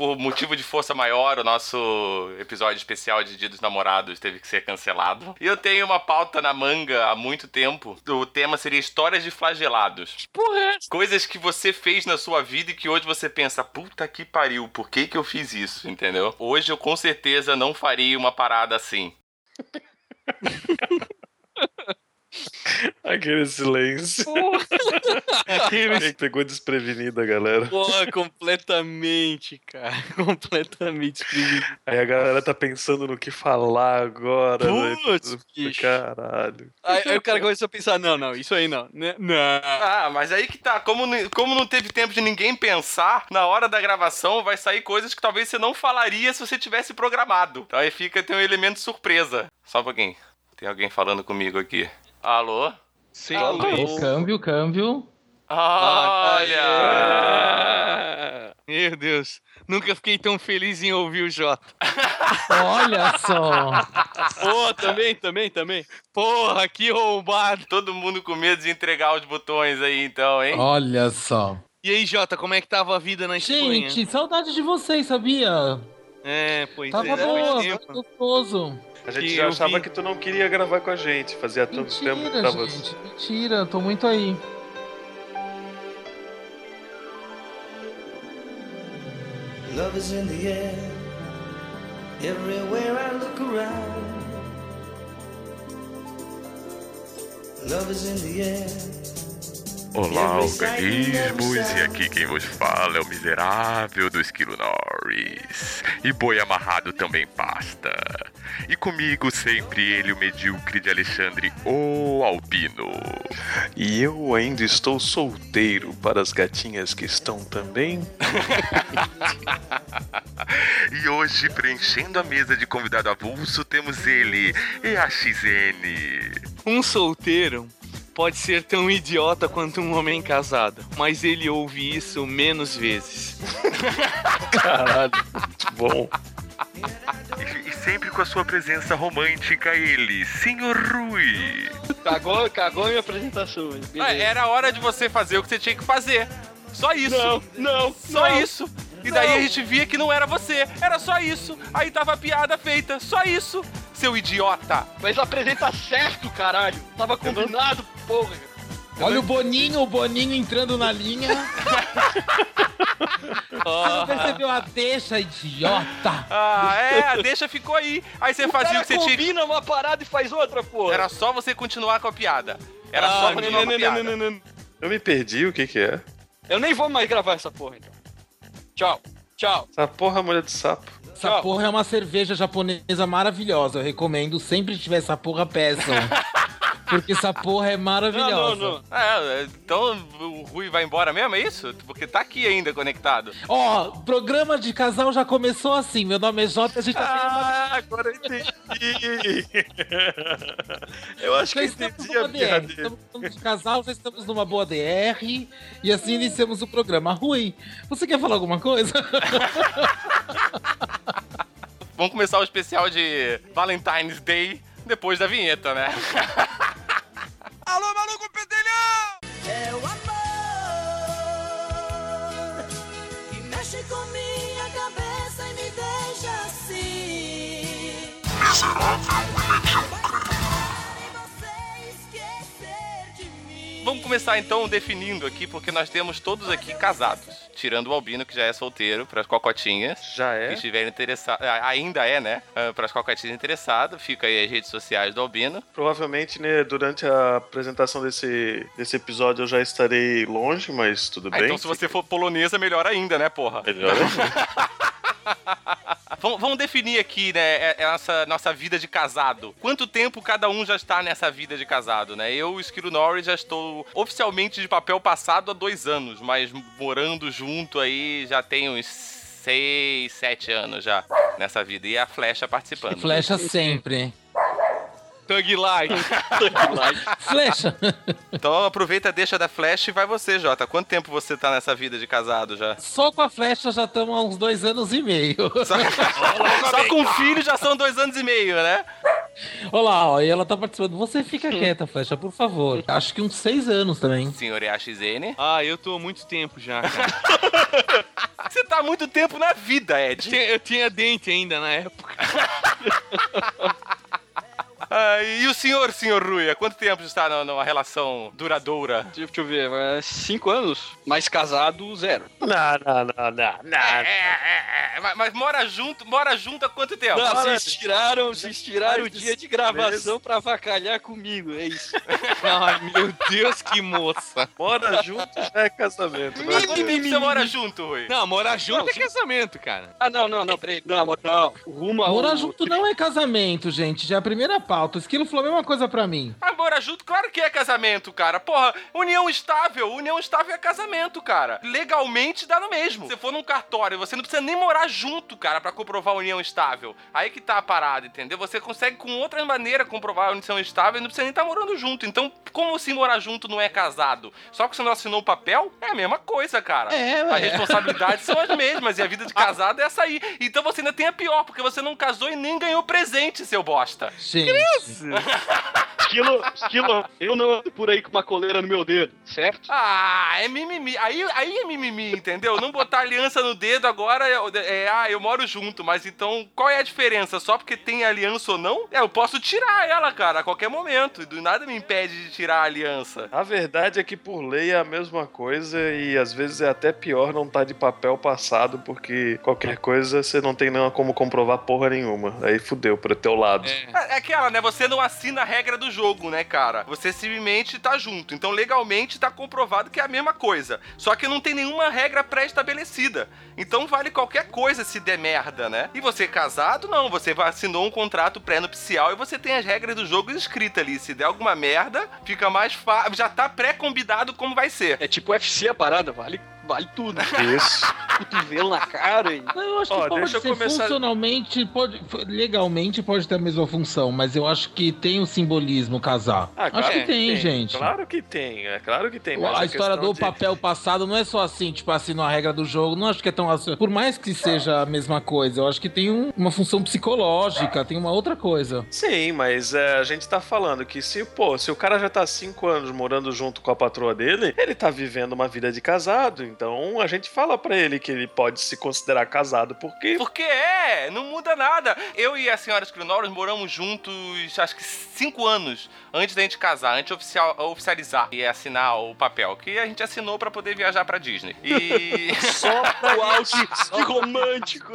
Por motivo de força maior, o nosso episódio especial de Dia dos Namorados teve que ser cancelado. E eu tenho uma pauta na manga há muito tempo. O tema seria histórias de flagelados. Porra? Coisas que você fez na sua vida e que hoje você pensa, puta que pariu, por que que eu fiz isso, entendeu? Hoje eu com certeza não faria uma parada assim. Aquele silêncio. Porra. Quem pegou desprevenida, galera. Porra, completamente, cara. Completamente desprevenido. Aí a galera tá pensando no que falar agora. né? Putz, bicho. Caralho. Aí, aí o cara começou a pensar, não, não, isso aí não. Né? Não. Ah, mas aí que tá, como, como não teve tempo de ninguém pensar, na hora da gravação vai sair coisas que talvez você não falaria se você tivesse programado. Então aí fica, tem um elemento surpresa. Só um pouquinho. Tem alguém falando comigo aqui. Alô? Sim, Ô, câmbio, câmbio. Olha! Meu Deus. Nunca fiquei tão feliz em ouvir o Jota. Olha só. Pô, também, também, também. Porra, que roubado. Todo mundo com medo de entregar os botões aí então, hein? Olha só. E aí, Jota, como é que tava a vida na Espanha? Gente, saudade de vocês, sabia? É, pois Tava é. boa, faz tava gostoso. A gente já achava vi- que tu não queria gravar com a gente. Fazia tanto tempo que Mentira, tava. gente, mentira. Tô muito aí. Love is in the air. Everywhere I look around. Love is in the air. Olá, organismos! E aqui quem vos fala é o miserável do Esquilo Norris. E boi amarrado também pasta. E comigo sempre ele, o medíocre de Alexandre, o Albino. E eu ainda estou solteiro para as gatinhas que estão também. E hoje, preenchendo a mesa de convidado avulso, temos ele, EAXN. Um solteiro pode ser tão idiota quanto um homem casado, mas ele ouve isso menos vezes. Caralho, muito bom. E, sempre com a sua presença romântica, ele, Senhor Rui. Cagou, cagou a minha apresentação. Ah, era a hora de você fazer o que você tinha que fazer. Só isso. Não, não, Só não. isso. E daí a gente via que não era você. Era só isso. Aí tava a piada feita. Só isso. Seu idiota. Mas apresenta certo, caralho. Tava combinado, Olha o Boninho, o Boninho entrando na linha. Você não percebeu a deixa, idiota? Ah, é, a deixa ficou aí. Aí você O fazia cara o que você tinha que... combina uma parada e faz outra, porra. Era só você continuar com a piada. Era Ah, só continuar não, com a não, piada. não, não, não. Eu me perdi, o que que é? Eu nem vou mais gravar essa porra, então. Tchau, tchau. Essa porra mulher de sapo. Essa Tchau. porra é uma cerveja japonesa maravilhosa. Eu recomendo. Sempre que tiver essa porra, peçam. Porque essa porra é Não, maravilhosa. não, não. É, então o Rui vai embora mesmo, é isso? Porque tá aqui ainda conectado. Ó, programa de casal já começou assim. Meu nome é Jota, a gente tá Ah, agora eu entendi. eu acho que Já estamos entendi a DR. dele. Estamos falando de casal, já estamos numa boa DR. E assim iniciamos o programa. Rui, você quer falar alguma coisa? Vamos começar o especial de Valentine's Day depois da vinheta, né? Alô, maluco pedelhão! É o amor que mexe com minha cabeça e me deixa assim. E esquecer de mim. Vamos começar então definindo aqui, porque nós temos todos aqui casados. Tirando o Albino, que já é solteiro, para as cocotinhas. Já Que é? estiverem interessados. Ainda é, né? Para as cocotinhas interessadas. Fica aí as redes sociais do Albino. Provavelmente, né, durante a apresentação desse, desse episódio eu já estarei longe, mas tudo Ah, bem. então, se você for polonesa, melhor ainda, né, porra? Melhor Vamos, vamos definir aqui, né, é- é essa nossa vida de casado. Quanto tempo cada um já está nessa vida de casado, né? Eu, o Skiro Norris, já estou oficialmente de papel passado há dois anos, mas morando junto aí já tem uns seis, sete anos já nessa vida. E a Flecha participando. Flecha sempre. Thug Life. Flecha. Então aproveita, deixa da Flecha e vai você, Jota. Quanto tempo você tá nessa vida de casado já? Só com a flecha já estamos há uns dois anos e meio. Só, Só com filho já são dois anos e meio, né? Olha lá, ó, e ela tá participando. Você fica quieta, Flecha, por favor. Acho que uns seis anos também. Senhor EAXN. Ah, eu tô há muito tempo já, cara. Você tá há muito tempo na vida, Ed. Tinha- eu tinha dente ainda na época. Ah, e o senhor, senhor Rui, há quanto tempo está numa- relação duradoura? Deixa eu ver, é cinco anos, mas casado, zero. Não, não, não, não, não. É, é, é, mas, mas mora junto, mora junto há quanto tempo? Não, vocês tiraram, vocês tiraram o mais dia de gravação pra avacalhar comigo, é isso. Ai, meu Deus, que moça. Mora junto já é casamento. é quanto tempo você mora junto, Rui? Não, morar junto Não, é casamento, cara. Ah, não, não, não, peraí. Não, amor, não. Rumo ao... Morar junto não é casamento, gente. Já é a primeira pauta. O Esquilo falou a mesma coisa pra mim. Ah, morar junto, claro que é casamento, cara. Porra, união estável, união estável é casamento, cara. Legalmente dá no mesmo. Se for num cartório, você não precisa nem morar junto, cara, pra comprovar a união estável. Aí que tá a parada, entendeu? Você consegue com outra maneira comprovar a união estável e não precisa nem estar morando junto. Então, como assim morar junto não é casado? Só que você não assinou o papel, é a mesma coisa, cara. É, As responsabilidades são as mesmas e a vida de casado é essa aí. Então você ainda tem a pior, porque você não casou e nem ganhou presente, seu bosta. Gente. Esquilo, esquilo, eu não ando por aí com uma coleira no meu dedo, certo? Ah, é mimimi. Aí, aí é mimimi, entendeu? Não botar aliança no dedo agora é, é, ah, eu moro junto, mas então qual é a diferença? Só porque tem aliança ou não? É, eu posso tirar ela, cara, a qualquer momento. E do nada me impede de tirar a aliança. A verdade é que por lei é a mesma coisa e às vezes é até pior não tá de papel passado porque qualquer coisa você não tem não como comprovar porra nenhuma. Aí fudeu pro teu lado. É, é aquela, né? Você não assina a regra do jogo, né, cara? Você simplesmente tá junto. Então, legalmente, tá comprovado que é a mesma coisa. Só que não tem nenhuma regra pré-estabelecida. Então, vale qualquer coisa se der merda, né? E você casado, não. Você assinou um contrato pré-nupcial e você tem as regras do jogo escritas ali. Se der alguma merda, fica mais fácil. Já tá pré-combinado como vai ser. É tipo UFC a parada, vale, vale tudo. Isso. Cotovelo na cara e... Não, eu acho Ó, que pode ser começar- funcionalmente, pode, legalmente pode ter a mesma função, mas eu acho que tem o simbolismo casar. Ah, acho claro que tem, gente. Claro que tem, é claro que tem. A história do de- papel passado não é só assim, tipo assim, a regra do jogo. Não acho que é tão assim. Por mais que seja a mesma coisa, eu acho que tem um- uma função psicológica, tem uma outra coisa. Sim, mas é, a gente tá falando que se, pô, se o cara já tá cinco anos morando junto com a patroa dele, ele tá vivendo uma vida de casado. Então a gente fala pra ele que ele pode se considerar casado porque. Porque é, não muda nada. Eu e a senhora Scrinoros moramos juntos, acho que cinco anos antes da gente casar, antes de oficial, oficializar e assinar o papel, que a gente assinou pra poder viajar pra Disney. E. Só pra Uau, que, romântico.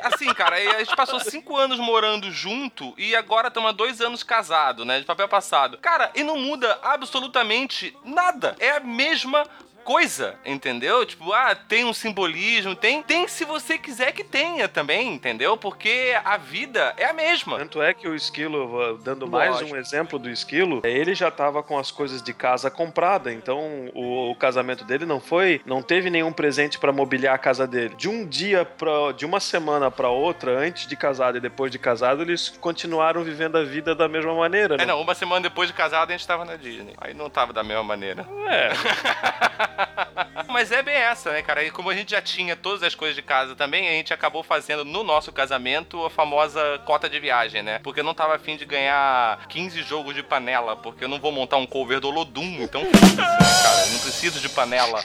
Assim, cara, a gente passou cinco anos morando junto e agora estamos há dois anos casados, né? De papel passado. Cara, e não muda absolutamente nada. É a mesma coisa, entendeu? Tipo, ah, tem um simbolismo, tem, tem se você quiser que tenha também, entendeu? Porque a vida é a mesma. Tanto é que o esquilo, dando mais Lógico. um exemplo do esquilo, ele já tava com as coisas de casa comprada, então o, o casamento dele não foi, não teve nenhum presente pra mobiliar a casa dele. De um dia para, de uma semana pra outra, antes de casado e depois de casado, eles continuaram vivendo a vida da mesma maneira. É, né? não, uma semana depois de casado a gente tava na Disney. Aí não tava da mesma maneira. É, Mas é bem essa, né, cara? E como a gente já tinha todas as coisas de casa também, a gente acabou fazendo no nosso casamento a famosa cota de viagem, né? Porque eu não tava afim de ganhar 15 jogos de panela, porque eu não vou montar um cover do Olodum, então né, cara? Eu não preciso de panela.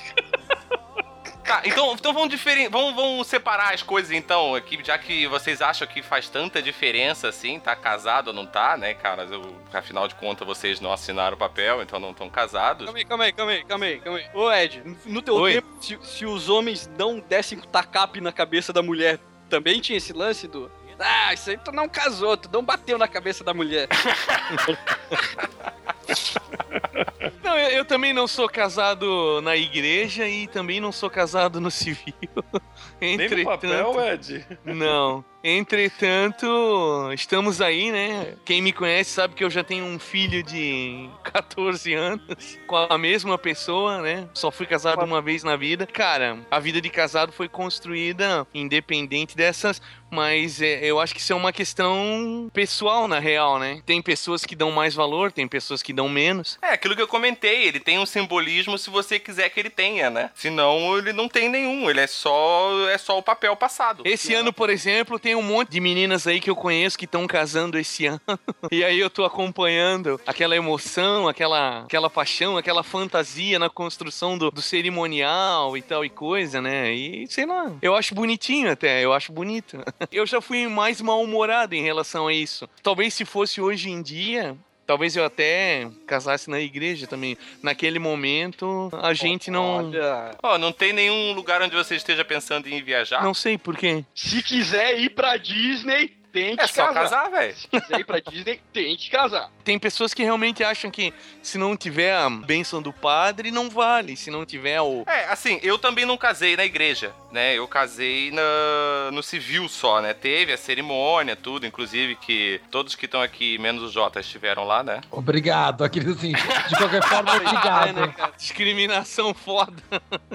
Tá, então, então vamos, diferen... vamos, vamos separar as coisas então, aqui, já que vocês acham que faz tanta diferença assim, tá casado ou não tá, né, cara? Eu, afinal de contas, vocês não assinaram o papel, então não estão casados. Calma aí, calma aí, calma aí, calma aí, calma aí. Ô, Ed, no teu Oi. tempo, se, se os homens não dessem tacape na cabeça da mulher, também tinha esse lance do... Ah, isso aí tu não casou, tu não bateu na cabeça da mulher. Não, eu, eu também não sou casado na igreja e também não sou casado no civil. nem no papel, Ed. Não. Entretanto, estamos aí, né? Quem me conhece sabe que eu já tenho um filho de 14 anos com a mesma pessoa, né? Só fui casado uma vez na vida. Cara, a vida de casado foi construída independente dessas Mas é, eu acho que isso é uma questão pessoal, na real, né? Tem pessoas que dão mais valor, tem pessoas que dão menos. É, aquilo que eu comentei, ele tem um simbolismo se você quiser que ele tenha, né? Senão ele não tem nenhum, ele é só é só o papel passado. Esse ano, por exemplo, tem um monte de meninas aí que eu conheço que estão casando esse ano. E aí eu tô acompanhando aquela emoção, aquela, aquela paixão, aquela fantasia na construção do, do cerimonial e tal e coisa, né? E sei lá, eu acho bonitinho até, eu acho bonito. Eu já fui mais mal-humorado em relação a isso. Talvez se fosse hoje em dia, Talvez eu até casasse na igreja também. Naquele momento, a gente não. Olha, Ó, não tem nenhum lugar onde você esteja pensando em viajar? Não sei por quê. se quiser ir pra Disney, tem que É só casar. casar, velho. Se quiser ir pra Disney, tem que casar. Tem pessoas que realmente acham que se não tiver a bênção do padre, não vale. Se não tiver o. É, assim, eu também não casei na igreja, né? Eu casei na, no civil só, né? Teve a cerimônia, tudo, inclusive que todos que estão aqui, menos o Jota, estiveram lá, né? Obrigado, aquele assim. De qualquer forma, É, obrigado. né, cara? Discriminação foda.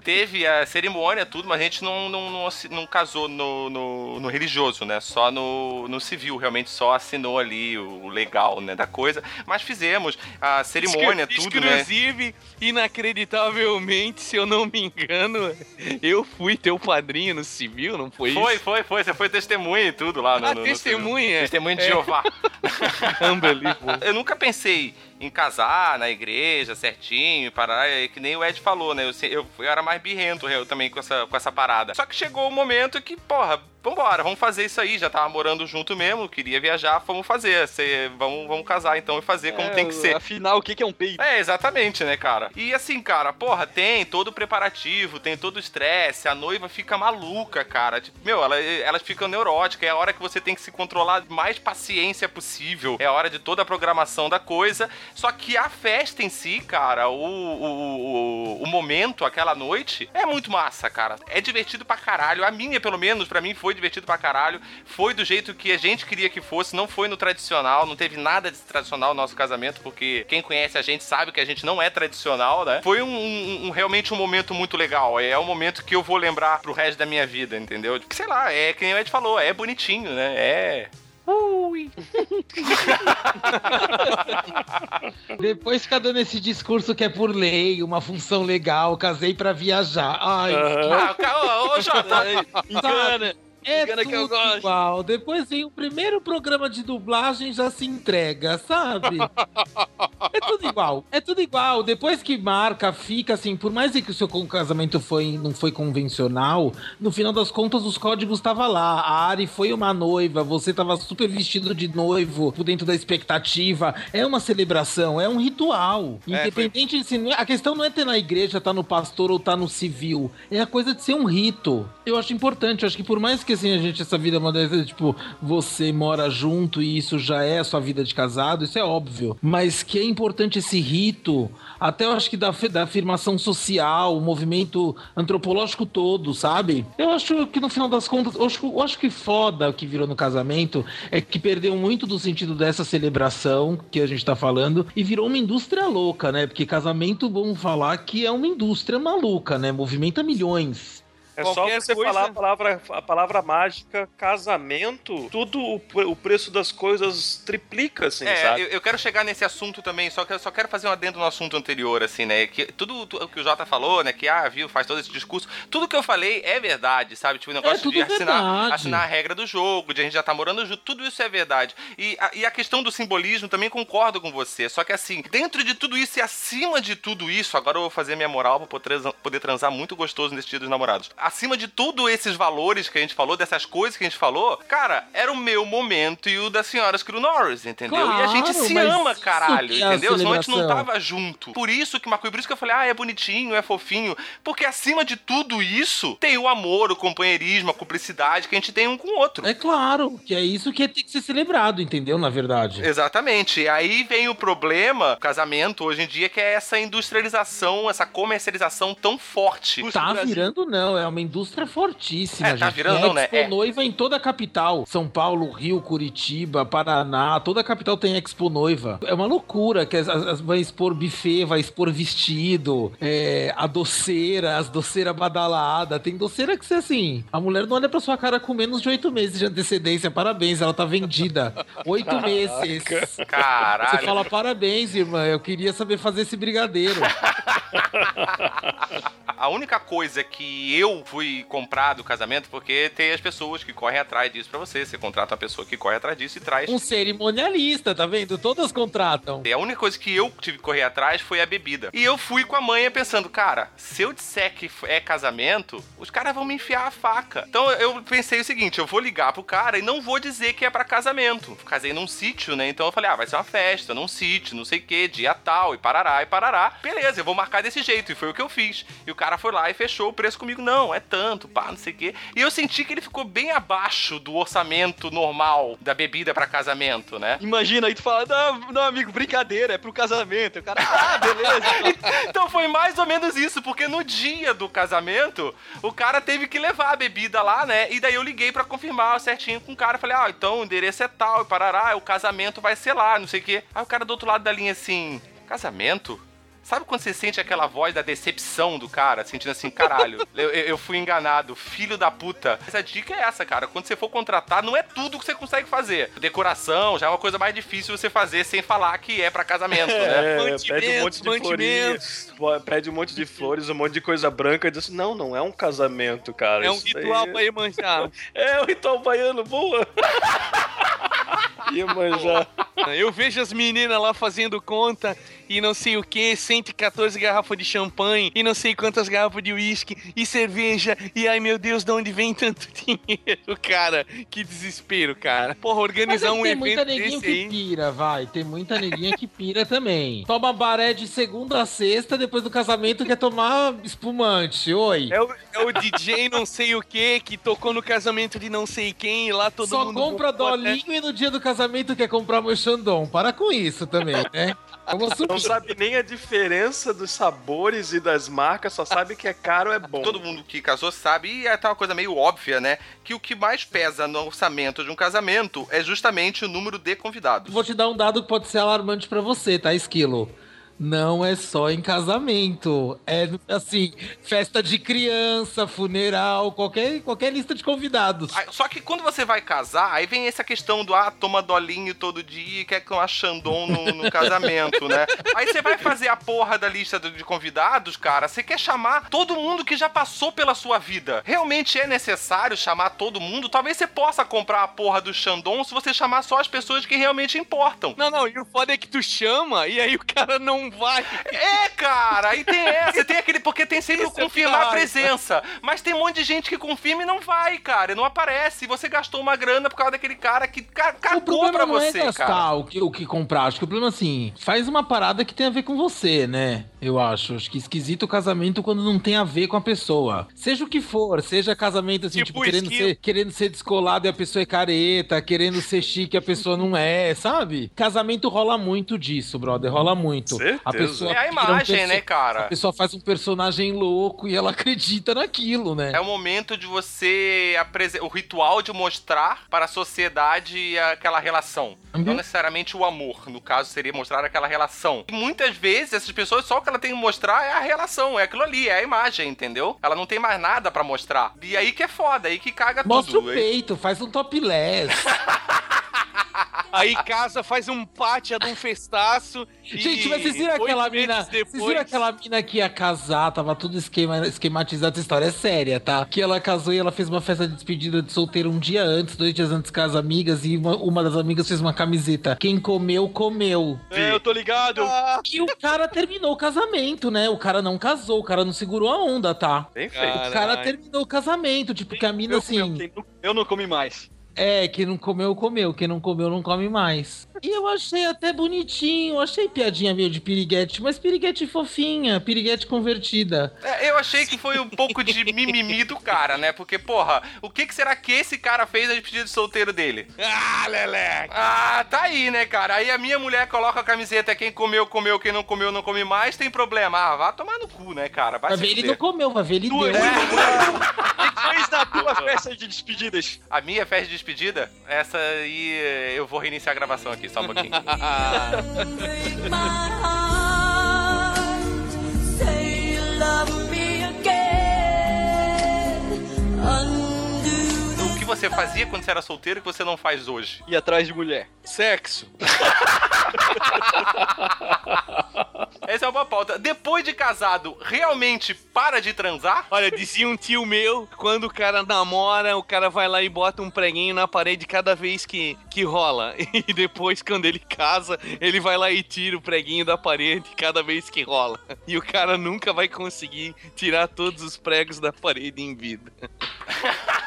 Teve a cerimônia, tudo, mas a gente não, não, não, não casou no, no, no religioso, né? Só no, no civil, realmente só assinou ali o legal, né, da coisa. Mas fizemos a cerimônia, tudo, né? Inclusive, inacreditavelmente, se eu não me engano, eu fui teu padrinho no civil, não foi, Foi, isso? foi, foi. Você foi testemunha e tudo lá no, Ah, no- no testemunha. civil. Testemunha de É. Jeová. Unbelievable. Eu nunca pensei em casar na igreja certinho, parar, é que nem o Ed falou, né? Eu, eu, eu era mais birrento eu também com essa, com essa parada. Só que chegou o momento que, porra, vambora, vamos fazer isso aí. Já tava morando junto mesmo, queria viajar, vamos fazer. Cê- vamos, vamos casar então e fazer como É, tem que ser. Afinal, o que é um peido? É, exatamente, né, cara? E assim, cara, porra, tem todo o preparativo, tem todo o estresse, a noiva fica maluca, cara. Tipo, meu, ela, elas ficam neuróticas, é a hora que você tem que se controlar mais paciência possível, é a hora de toda a programação da coisa. Só que a festa em si, cara, o, o, o, o momento, aquela noite, é muito massa, cara. É divertido pra caralho. A minha, pelo menos, pra mim foi divertido pra caralho. Foi do jeito que a gente queria que fosse, não foi no tradicional, não teve nada de tradicional no nosso casamento, porque quem conhece a gente sabe que a gente não é tradicional, né? Foi um, um- um- realmente um momento muito legal. É um momento que eu vou lembrar pro resto da minha vida, entendeu? Sei lá, é que nem o Ed falou, é bonitinho, né? É. Ui. Depois fica dando esse discurso que é por lei, uma função legal, casei pra viajar. Ai, Ah, ca- ô, ô, Jota, Engana. É engana que eu tudo gosto. igual. Depois vem o primeiro programa de dublagem já se entrega, sabe? É tudo igual. É tudo igual. Depois que marca, fica assim, por mais que o seu casamento foi, não foi convencional, no final das contas os códigos estavam lá. A Ari foi uma noiva, você tava super vestido de noivo, por dentro da expectativa. É uma celebração, é um ritual. Independente se não é- a questão não é ter na igreja, tá no pastor ou tá no civil. É a coisa de ser um rito. Eu acho importante, eu acho que por mais que assim a gente essa vida moderna, tipo, você mora junto e isso já é a sua vida de casado, isso é óbvio. Mas que é importante esse rito, até eu acho que da, da afirmação social, o movimento antropológico todo, sabe? Eu acho que no final das contas, eu acho, eu acho que foda o que virou no casamento é que perdeu muito do sentido dessa celebração que a gente tá falando e virou uma indústria louca, né? Porque casamento, vamos falar que é uma indústria maluca, né? Movimenta milhões. É só Qualquer você coisa- falar a palavra, a palavra mágica, casamento, tudo o, o preço das coisas triplica, assim, É, sabe? eu, eu quero chegar nesse assunto também, só que eu só quero fazer um adendo no assunto anterior, assim, né? Que tudo tu- o que o Jota falou, né? Que, ah, viu, faz todo esse discurso. Tudo que eu falei é verdade, sabe? Tipo, o negócio tudo de assinar, verdade. assinar a regra do jogo, de a gente já tá morando junto, tudo isso é verdade. E a, e a questão do simbolismo também concordo com você. Só que, assim, dentro de tudo isso e acima de tudo isso, agora eu vou fazer minha moral pra poder transar, poder transar muito gostoso nesse dia dos namorados. Acima de tudo esses valores que a gente falou, dessas coisas que a gente falou, cara, era o meu momento e o da senhora Screw Norris, entendeu? e a gente Claro, se ama, caralho, é a entendeu? Senão a gente não tava junto. Por isso que Marco, por isso que eu falei, ah, é bonitinho, é fofinho. Porque acima de tudo isso, tem o amor, o companheirismo, a cumplicidade que a gente tem um com o outro. É claro, que é isso que tem que ser celebrado, entendeu? Na verdade. Exatamente. E aí vem o problema, o casamento hoje em dia, que é essa industrialização, essa comercialização tão forte. Tá virando, não. É, uma indústria fortíssima, É, tá gente. virando, não, né? Expo É. Noiva em toda a capital. São Paulo, Rio, Curitiba, Paraná, toda a capital tem Expo Noiva. É uma loucura que as, as- vai expor buffet, vai expor vestido, é, a doceira, as doceiras badaladas. Tem doceira que você, assim, a mulher não olha pra sua cara com menos de oito meses de antecedência. Parabéns, ela tá vendida. Oito meses. Você Caralho. fala, parabéns, irmã, eu queria saber fazer esse brigadeiro. A única coisa que eu fui comprar do casamento, porque tem as pessoas que correm atrás disso pra você. Você contrata uma pessoa que corre atrás disso e traz. Um cerimonialista, tá vendo? Todas contratam. E a única coisa que eu tive que correr atrás foi a bebida. E eu fui com a manha pensando, cara, se eu disser que é casamento, os caras vão me enfiar a faca. Então eu pensei o seguinte, eu vou ligar pro cara e não vou dizer que é pra casamento. Casei num sítio, né? Então eu falei, ah, vai ser uma festa, num sítio, não sei o que, dia tal, e parará, e parará. Beleza, eu vou marcar desse jeito. E foi o que eu fiz. E o cara foi lá e fechou o preço comigo. Não, é tanto, pá, não sei o quê. E eu senti que ele ficou bem abaixo do orçamento normal da bebida pra casamento, né? Imagina aí tu fala, não, não, amigo, brincadeira, é pro casamento. O cara, ah, beleza. Então foi mais ou menos isso, porque no dia do casamento, o cara teve que levar a bebida lá, né? E daí eu liguei pra confirmar certinho com o cara. Falei, ah, então o endereço é tal, e parará, o casamento vai ser lá, não sei o quê. Aí o cara do outro lado da linha assim, casamento? Sabe quando você sente aquela voz da decepção do cara, sentindo assim, caralho, eu, eu- fui enganado, filho da puta. Essa dica é essa, cara. Quando você for contratar, não é tudo que você consegue fazer. Decoração já é uma coisa mais difícil você fazer sem falar que é pra casamento, né? É, Mantimentos, pede um monte de mantimentos. pô, pede um monte de flores, um monte de coisa branca e diz assim, não, não é um casamento, cara. É um ritual aí- pra Iemanjá. É um ritual baiano, boa. Iemanjá. Eu vejo as meninas lá fazendo conta e não sei o que, 114 garrafas de champanhe e não sei quantas garrafas de uísque e cerveja. E ai meu Deus, de onde vem tanto dinheiro, cara? Que desespero, cara. Porra, organizar é um que tem muita evento desse que aí. pira, vai. Tem muita neguinha que pira também. Toma baré de segunda a sexta, depois do casamento quer tomar espumante. Oi. É o, é o DJ não sei o que que tocou no casamento de não sei quem e lá todo Só mundo. compra botou até- dolinho e no dia do casamento quer comprar meu Xandão. Para com isso também, né? Não sabe nem a diferença dos sabores e das marcas, só sabe que é caro é bom. Todo mundo que casou sabe, e é até uma coisa meio óbvia, né? Que o que mais pesa no orçamento de um casamento é justamente o número de convidados. Vou te dar um dado que pode ser alarmante pra você, tá, Esquilo? Não é só em casamento. É assim, festa de criança, funeral, qualquer, qualquer lista de convidados. Só que quando você vai casar, aí vem essa questão do ah, toma dolinho todo dia e quer tomar Xandon no, no casamento, né? Aí você vai fazer a porra da lista de convidados, cara, você quer chamar todo mundo que já passou pela sua vida. Realmente é necessário chamar todo mundo? Talvez você possa comprar a porra do Xandon se você chamar só as pessoas que realmente importam. Não, não, e o foda é que tu chama e aí o cara não vai. É, cara, aí tem essa, tem aquele, porque tem sempre o é confirmar a pior. presença. Mas tem um monte de gente que confirma e não vai, cara, e não aparece. E você gastou uma grana por causa daquele cara que ca- o cagou problema pra não você, é gastar cara. o que, o que comprar. Acho que o problema, assim, faz uma parada que tem a ver com você, né? Eu acho. Acho que esquisito o casamento quando não tem a ver com a pessoa. Seja o que for, seja casamento, assim, tipo, Tipo querendo, esquilo. ser, querendo ser descolado e a pessoa é careta, querendo ser chique e a pessoa não é, sabe? Casamento rola muito disso, brother. Rola muito. Certeza. A pessoa É a um imagem, perso- né, A cara? pessoa faz um personagem louco e ela acredita naquilo, né? É o momento de você o ritual de mostrar para a sociedade aquela relação. Uhum. Não necessariamente o amor, no caso seria mostrar aquela relação. E muitas vezes essas pessoas só que ela tem que mostrar é a relação, é aquilo ali, é a imagem, entendeu? Ela não tem mais nada pra mostrar. E aí que é foda, aí que caga Mostra tudo. o Aí- peito, faz um topless. Aí casa, faz um pátia de um festaço. e Gente, mas vocês viram aquela mina. Depois, Vocês viram aquela mina que ia casar, tava tudo esquema, esquematizado, essa história é séria, tá? Que ela casou e ela fez uma festa de despedida de solteiro um dia antes, dois dias antes com as amigas, e uma, uma das amigas fez uma camiseta. Quem comeu, comeu. É, eu tô ligado. Ah, E o cara terminou o casamento, né? O cara não casou, o cara não segurou a onda, tá? Bem feito. O cara terminou o casamento, tipo, que a mina assim. eu, eu não comi mais. É, quem não comeu, comeu. Quem não comeu, não come mais. E eu achei até bonitinho, achei piadinha meio de piriguete, mas piriguete fofinha, piriguete convertida. É, eu achei que foi um pouco de mimimi do cara, né? Porque, porra, o que, que será que esse cara fez na despedida de solteiro dele? Ah, Leleque! Ah, tá aí, né, cara? Aí a minha mulher coloca a camiseta, quem comeu, comeu, quem não comeu, não come mais, tem problema. Ah, vá tomar no cu, né, cara? Vai Vai ver, ele não comeu, vai ver, ele Tu, deu. Depois da tua festa de despedidas. A minha festa de despedida, essa aí eu vou reiniciar a gravação aqui, só um pouquinho. você fazia quando você era solteiro que você não faz hoje? E atrás de mulher. Sexo. Essa é uma pauta. Depois de casado, realmente para de transar? Olha, dizia um tio meu, quando o cara namora, o cara vai lá e bota um preguinho na parede cada vez que, que rola. E depois, quando ele casa, ele vai lá e tira o preguinho da parede cada vez que rola. E o cara nunca vai conseguir tirar todos os pregos da parede em vida.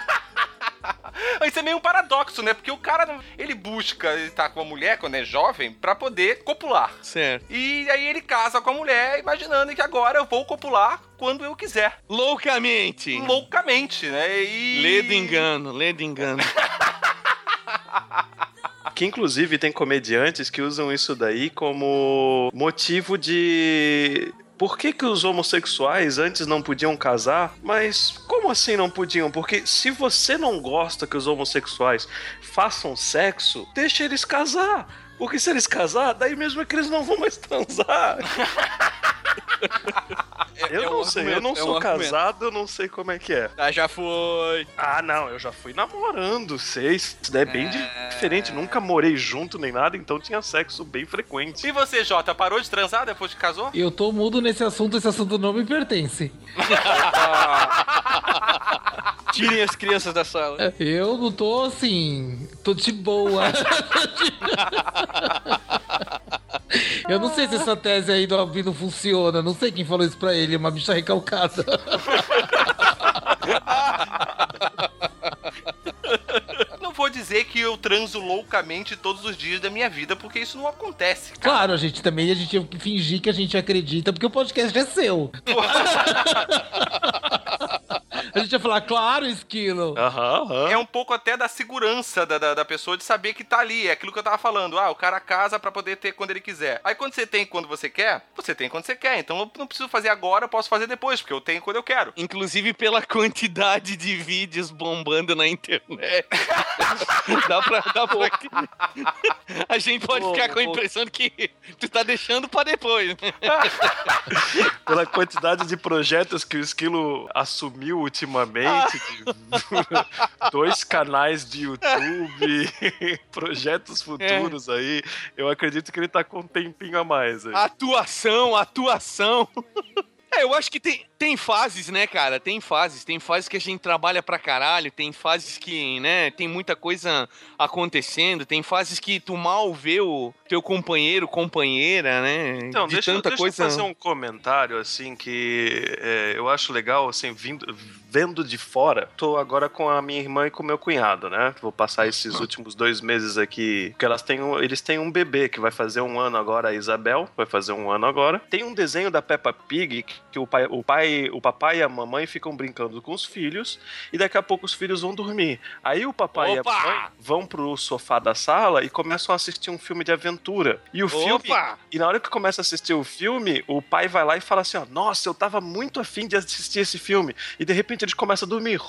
Isso é meio um paradoxo, né? Porque o cara, ele busca estar com a mulher quando é jovem pra poder copular. Certo. E aí ele casa com a mulher, imaginando que agora eu vou copular quando eu quiser. Loucamente. Loucamente, né? E... Lê do engano, lê do engano. Que inclusive tem comediantes que usam isso daí como motivo de. Por que, que os homossexuais antes não podiam casar? Mas como assim não podiam? Porque se você não gosta que os homossexuais façam sexo, deixa eles casar. Porque se eles casar, daí mesmo é que eles não vão mais transar. eu é um não sei, eu não é um sou argumento. casado, eu não sei como é que é. Ah, já foi. Ah, não, eu já fui namorando, sei. Isso daí é bem di- diferente. Nunca morei junto nem nada, então tinha sexo bem frequente. E você, Jota, parou de transar depois que casou? Eu tô mudo nesse assunto, esse assunto não me pertence. Tirem as crianças da sala. Eu não tô assim. Tô de boa. Eu não sei se essa tese aí do Albino funciona. Não sei quem falou isso pra ele, uma bicha recalcada. Não vou dizer que eu transo loucamente todos os dias da minha vida, porque isso não acontece, cara. Claro, a gente também a gente tem que fingir que a gente acredita, porque o podcast é seu. A gente ia falar, claro, esquilo. Aham, aham. É um pouco até da segurança da, da, da pessoa de saber que tá ali. É aquilo que eu tava falando. Ah, o cara casa pra poder ter quando ele quiser. Aí quando você tem quando você quer, você tem quando você quer. Então eu não preciso fazer agora, eu posso fazer depois, porque eu tenho quando eu quero. Inclusive pela quantidade de vídeos bombando na internet. dá pra. Dá pra... A gente pode ficar com a impressão de que tu tá deixando pra depois. Pela quantidade de projetos que o Esquilo assumiu ultimamente, de dois canais de YouTube, projetos futuros aí, eu acredito que ele tá com um tempinho a mais. Aí. Atuação, atuação. É, eu acho que tem, tem fases, né, cara? Tem fases. Tem fases que a gente trabalha pra caralho, tem fases que, né, tem muita coisa acontecendo, tem fases que tu mal vê o teu companheiro, companheira, né? Então, de deixa, eu- tanta deixa coisa. eu fazer um comentário, assim, que é, eu acho legal, assim, vindo, vendo de fora. Tô agora com a minha irmã e com o meu cunhado, né? Vou passar esses últimos dois meses aqui, porque elas têm um, eles têm um bebê que vai fazer um ano agora, a Isabel, vai fazer um ano agora. Tem um desenho da Peppa Pig que o pai, o pai, o papai e a mamãe ficam brincando com os filhos e daqui a pouco os filhos vão dormir. Aí o papai e Opa! a mamãe vão pro sofá da sala e começam a assistir um filme de aventura. E o filme Opa! e na hora que começa a assistir o filme, o pai vai lá e fala assim: ó, nossa, eu tava muito afim de assistir esse filme. E de repente eles começam a dormir.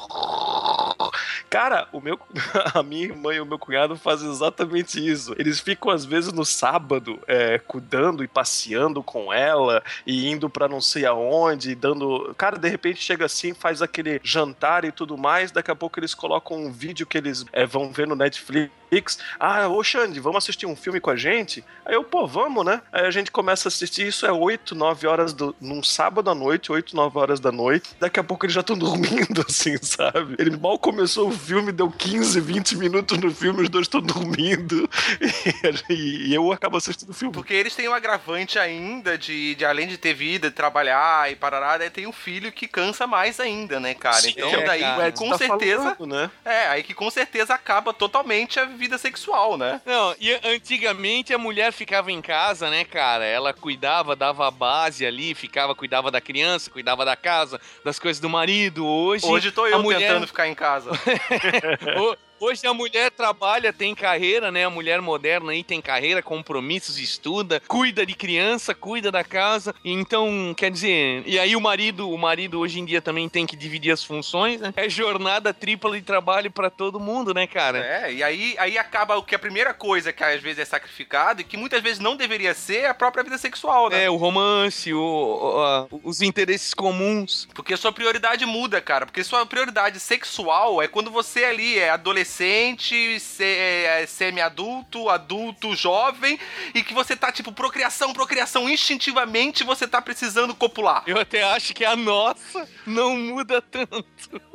Cara, o meu, a minha irmã e o meu cunhado fazem exatamente isso. Eles ficam, às vezes, no sábado, é, cuidando e passeando com ela, e indo pra não sei aonde, dando. Cara, de repente chega assim, faz aquele jantar e tudo mais. Daqui a pouco eles colocam um vídeo que eles é, vão ver no Netflix Netflix. Ah, ô Xande, vamos assistir um filme com a gente? Aí eu, pô, vamos, né? Aí a gente começa a assistir, isso é 8, 9 horas do, num sábado à noite, 8, 9 horas da noite. Daqui a pouco eles já estão dormindo, assim, sabe? Ele mal começou o filme, deu 15, 20 minutos no filme, os dois estão dormindo. E, e eu acabo assistindo o filme. Porque eles têm um agravante ainda de, de além de ter vida, de trabalhar e parará, daí tem um filho que cansa mais ainda, né, cara? Sim, então é, daí cara. Ed com tá certeza. falando, né? É, aí que com certeza acaba totalmente a vida sexual, né? Não, e antigamente a mulher ficava em casa, né, cara? Ela cuidava, dava a base ali, ficava, cuidava da criança, cuidava da casa, das coisas do marido. Hoje, Hoje tô eu mulher- tentando ficar em casa. Ho- Hoje a mulher trabalha, tem carreira, né? A mulher moderna aí tem carreira, compromissos, estuda, cuida de criança, cuida da casa. Então, quer dizer, e aí o marido, o marido hoje em dia também tem que dividir as funções, né? É jornada tripla de trabalho pra todo mundo, né, cara? É, e aí, aí acaba o que a primeira coisa que às vezes é sacrificada e que muitas vezes não deveria ser é a própria vida sexual, né? É, o romance, o- o- os interesses comuns. Porque sua prioridade muda, cara. Porque sua prioridade sexual é quando você ali é adolescente, se- é, semi-adulto, adulto, jovem, e que você tá, tipo, procriação, procriação, instintivamente você tá precisando copular. Eu até acho que a nossa não muda tanto.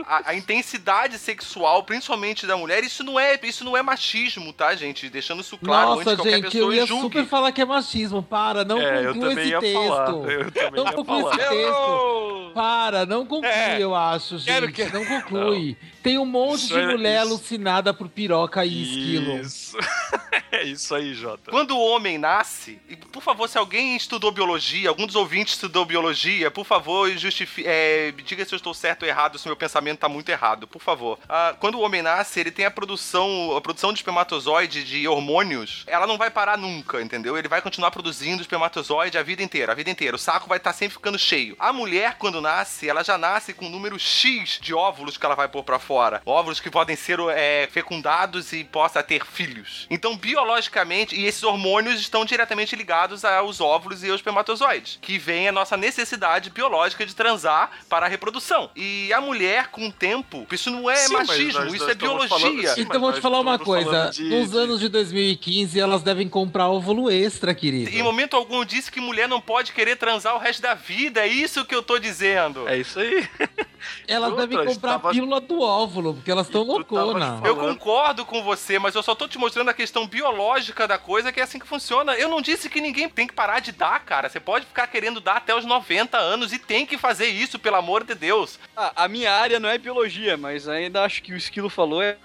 A, a intensidade sexual, principalmente da mulher, isso não é, isso não é machismo, tá, gente? Deixando isso claro antes Nossa, que qualquer gente, pessoa eu ia julgue. super falar que é machismo. Para, não É, conclua esse ia texto. falar. Eu também Não ia falar. esse texto. Para, não conclui, É, eu acho, gente. quero que- Não conclui. Tem um monte Isso de é- mulher isso- alucinada por piroca e esquilo. É isso aí, Jota. Quando o homem nasce, e por favor, se alguém estudou biologia, algum dos ouvintes estudou biologia, por favor, justifi é, diga se eu estou certo ou errado, se meu pensamento está muito errado, por favor. Ah, quando o homem nasce, ele tem a produção, a produção de espermatozoide de hormônios, ela não vai parar nunca, entendeu? Ele vai continuar produzindo espermatozoide a vida inteira, a vida inteira. O saco vai estar sempre ficando cheio. A mulher, quando nasce, ela já nasce com um número X de óvulos que ela vai pôr pra fora. Óvulos que podem ser é, fecundados e possa ter filhos. Então, biologicamente, e esses hormônios estão diretamente ligados aos óvulos e aos espermatozoides, que vem a nossa necessidade biológica de transar para a reprodução. E a mulher, com o tempo, isso não é Sim, machismo, nós- isso nós é biologia. falando- sim, Então vou te falar uma coisa. de- Nos anos de 2015, elas devem comprar óvulo extra, querido. Em momento algum eu disse que mulher não pode querer transar o resto da vida, é isso que eu tô dizendo. É isso aí. Elas Outra, devem comprar estava- a pílula do óvulo, porque elas estão tava louconas. Eu concordo com você, mas eu só tô te mostrando a questão biológica da coisa, que é assim que funciona. Eu não disse que ninguém tem que parar de dar, cara. Você pode ficar querendo dar até os 90 anos e tem que fazer isso, pelo amor de Deus. Ah, a minha área não é biologia, mas ainda acho que o Esquilo falou é.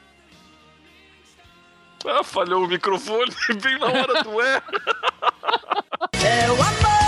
Ah, falhou o microfone bem na hora do é. É o amor.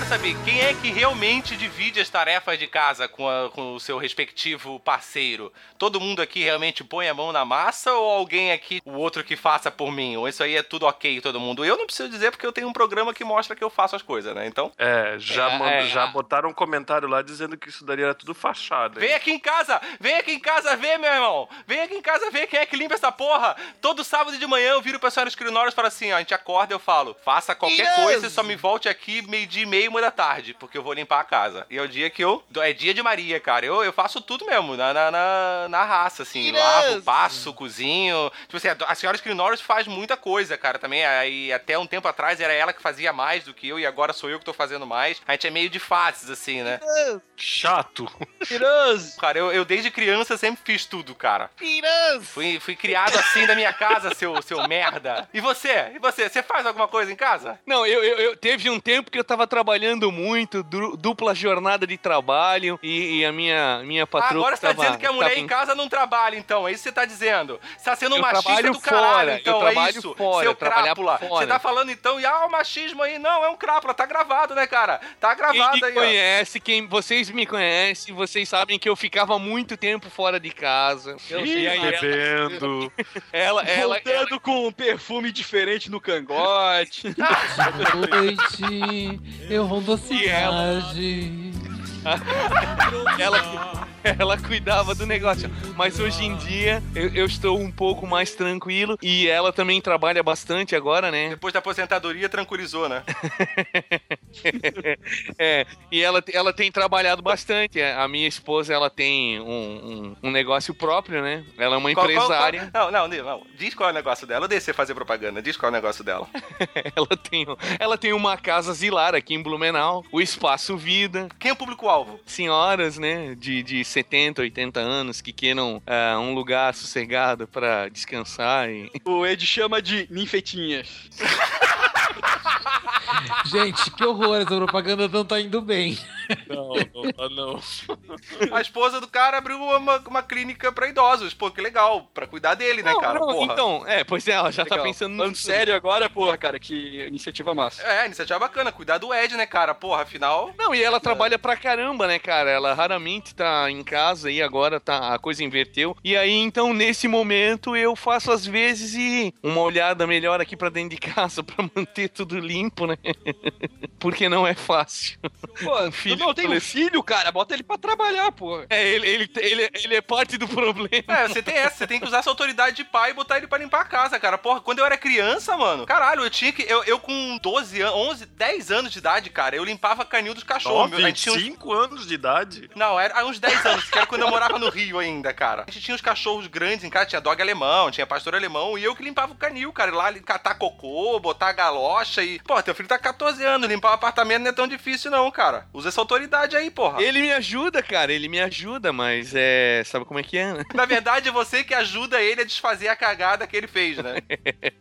Quero saber, quem é que realmente divide as tarefas de casa com, a- com o seu respectivo parceiro? Todo mundo aqui realmente põe a mão na massa ou alguém aqui, o outro que faça por mim? Ou isso aí é tudo ok, todo mundo? Eu não preciso dizer porque eu tenho um programa que mostra que eu faço as coisas, né? Então, É, já, É, mand- é, já botaram um comentário lá dizendo que isso daria tudo fachada. Vem hein? aqui em casa, vem aqui em casa ver, meu irmão. Vem aqui em casa ver quem é que limpa essa porra. Todo sábado de manhã eu viro pra senhora escritório e falo assim, ó, a gente acorda e eu falo, faça qualquer Yes! coisa e só me volte aqui meio-dia e meio, uma da tarde, porque eu vou limpar a casa. E é o dia que eu... É dia de Maria, cara. Eu, eu faço tudo mesmo, na, na, na, na raça, assim. Yes! Lavo, passo, cozinho. Tipo assim, a, a senhora escritório faz muita coisa, cara, também. Aí até um tempo atrás era ela que fazia mais do que eu e agora sou eu que tô fazendo mais. A gente é meio de faces, assim, né? Chato. Tiroso! Cara, eu, eu desde criança sempre fiz tudo, cara. Fui, fui criado assim da minha casa, seu, seu merda. E você? E você? Você faz alguma coisa em casa? Não, eu, eu, eu- teve um tempo que eu tava trabalhando muito, du- dupla jornada de trabalho e, e a minha, minha patroa. Agora você tá tava- dizendo que a mulher tava em casa não trabalha, então. É isso que você tá dizendo. Você tá sendo Eu machista do caralho, fora, eu então. É isso. fora, Seu crápula. fora. Você tá falando então, e ah, o machismo aí. Não, é um crápula. Tá gravado, né, cara? Tá Quem gravado me aí, ó. conhece, quem vocês me conhecem, vocês sabem que eu ficava muito tempo fora de casa. Ih, E ela- bebendo. Ela, ela, ela, Voltando com um perfume diferente no cangote. Noite, eu rondo a E ela? cidade. ela, ela cuidava do negócio. Mas hoje em dia eu, eu estou um pouco mais tranquilo e ela também trabalha bastante agora, né? Depois da aposentadoria, tranquilizou, né? é, e ela, ela tem trabalhado bastante. A minha esposa, ela tem um, um, um negócio próprio, né? Ela é uma Qual- qual- empresária. qual- não, não, não. Diz qual é o negócio dela. Eu deixei fazer propaganda. Diz qual é o negócio dela. ela, tem, ela tem uma casa zilar aqui em Blumenau, o Espaço Vida. Quem é o público-alvo? Senhoras, né, de, de 70, 80 anos que queiram ah, um lugar sossegado pra descansar e... O Ed chama de ninfetinhas. Gente, que horror, essa propaganda não tá indo bem. Não, não tá não. A esposa do cara abriu uma, uma clínica pra idosos. Pô, que legal. Pra cuidar dele, né, Não, cara? não, Porra. então, é, pois é, ela já tá Legal. pensando no sério agora, porra, cara, que iniciativa massa. É, iniciativa bacana. Cuidar do Ed, né, cara? Porra, afinal... Não, e ela trabalha pra caramba, né, cara? Ela raramente tá em casa e agora tá, a coisa inverteu. E aí, então, nesse momento, eu faço às vezes e uma olhada melhor aqui pra dentro de casa pra manter tudo limpo, né? Porque não é fácil. Pô, filho tu não tem um filho, cara, bota ele pra trabalhar, porra. É, ele, ele, ele, ele é parte do problema. É, você tem essa, você tem que usar essa autoridade de pai e botar ele pra limpar a casa, cara. Porra, quando eu era criança, mano, caralho, eu tinha que. Eu, eu com 12 anos, 11, 10 anos de idade, cara, eu limpava canil dos cachorros. Meu. A gente tinha uns 25 anos de idade. Não, era há uns 10 anos, que era quando eu morava no Rio ainda, cara. A gente tinha uns cachorros grandes em casa, tinha dog alemão, tinha pastor alemão, e eu que limpava o canil, cara. Lá catar cocô, botar a galocha e. Pô, teu filho tá com 14 anos, limpar o apartamento não é tão difícil, não, cara. Usa essa autoridade aí, porra. Ele me ajuda, cara, ele me ajuda, mas é. Sabe como é que é, né? Na verdade, é você que ajuda ele a desfazer a cagada que ele fez, né?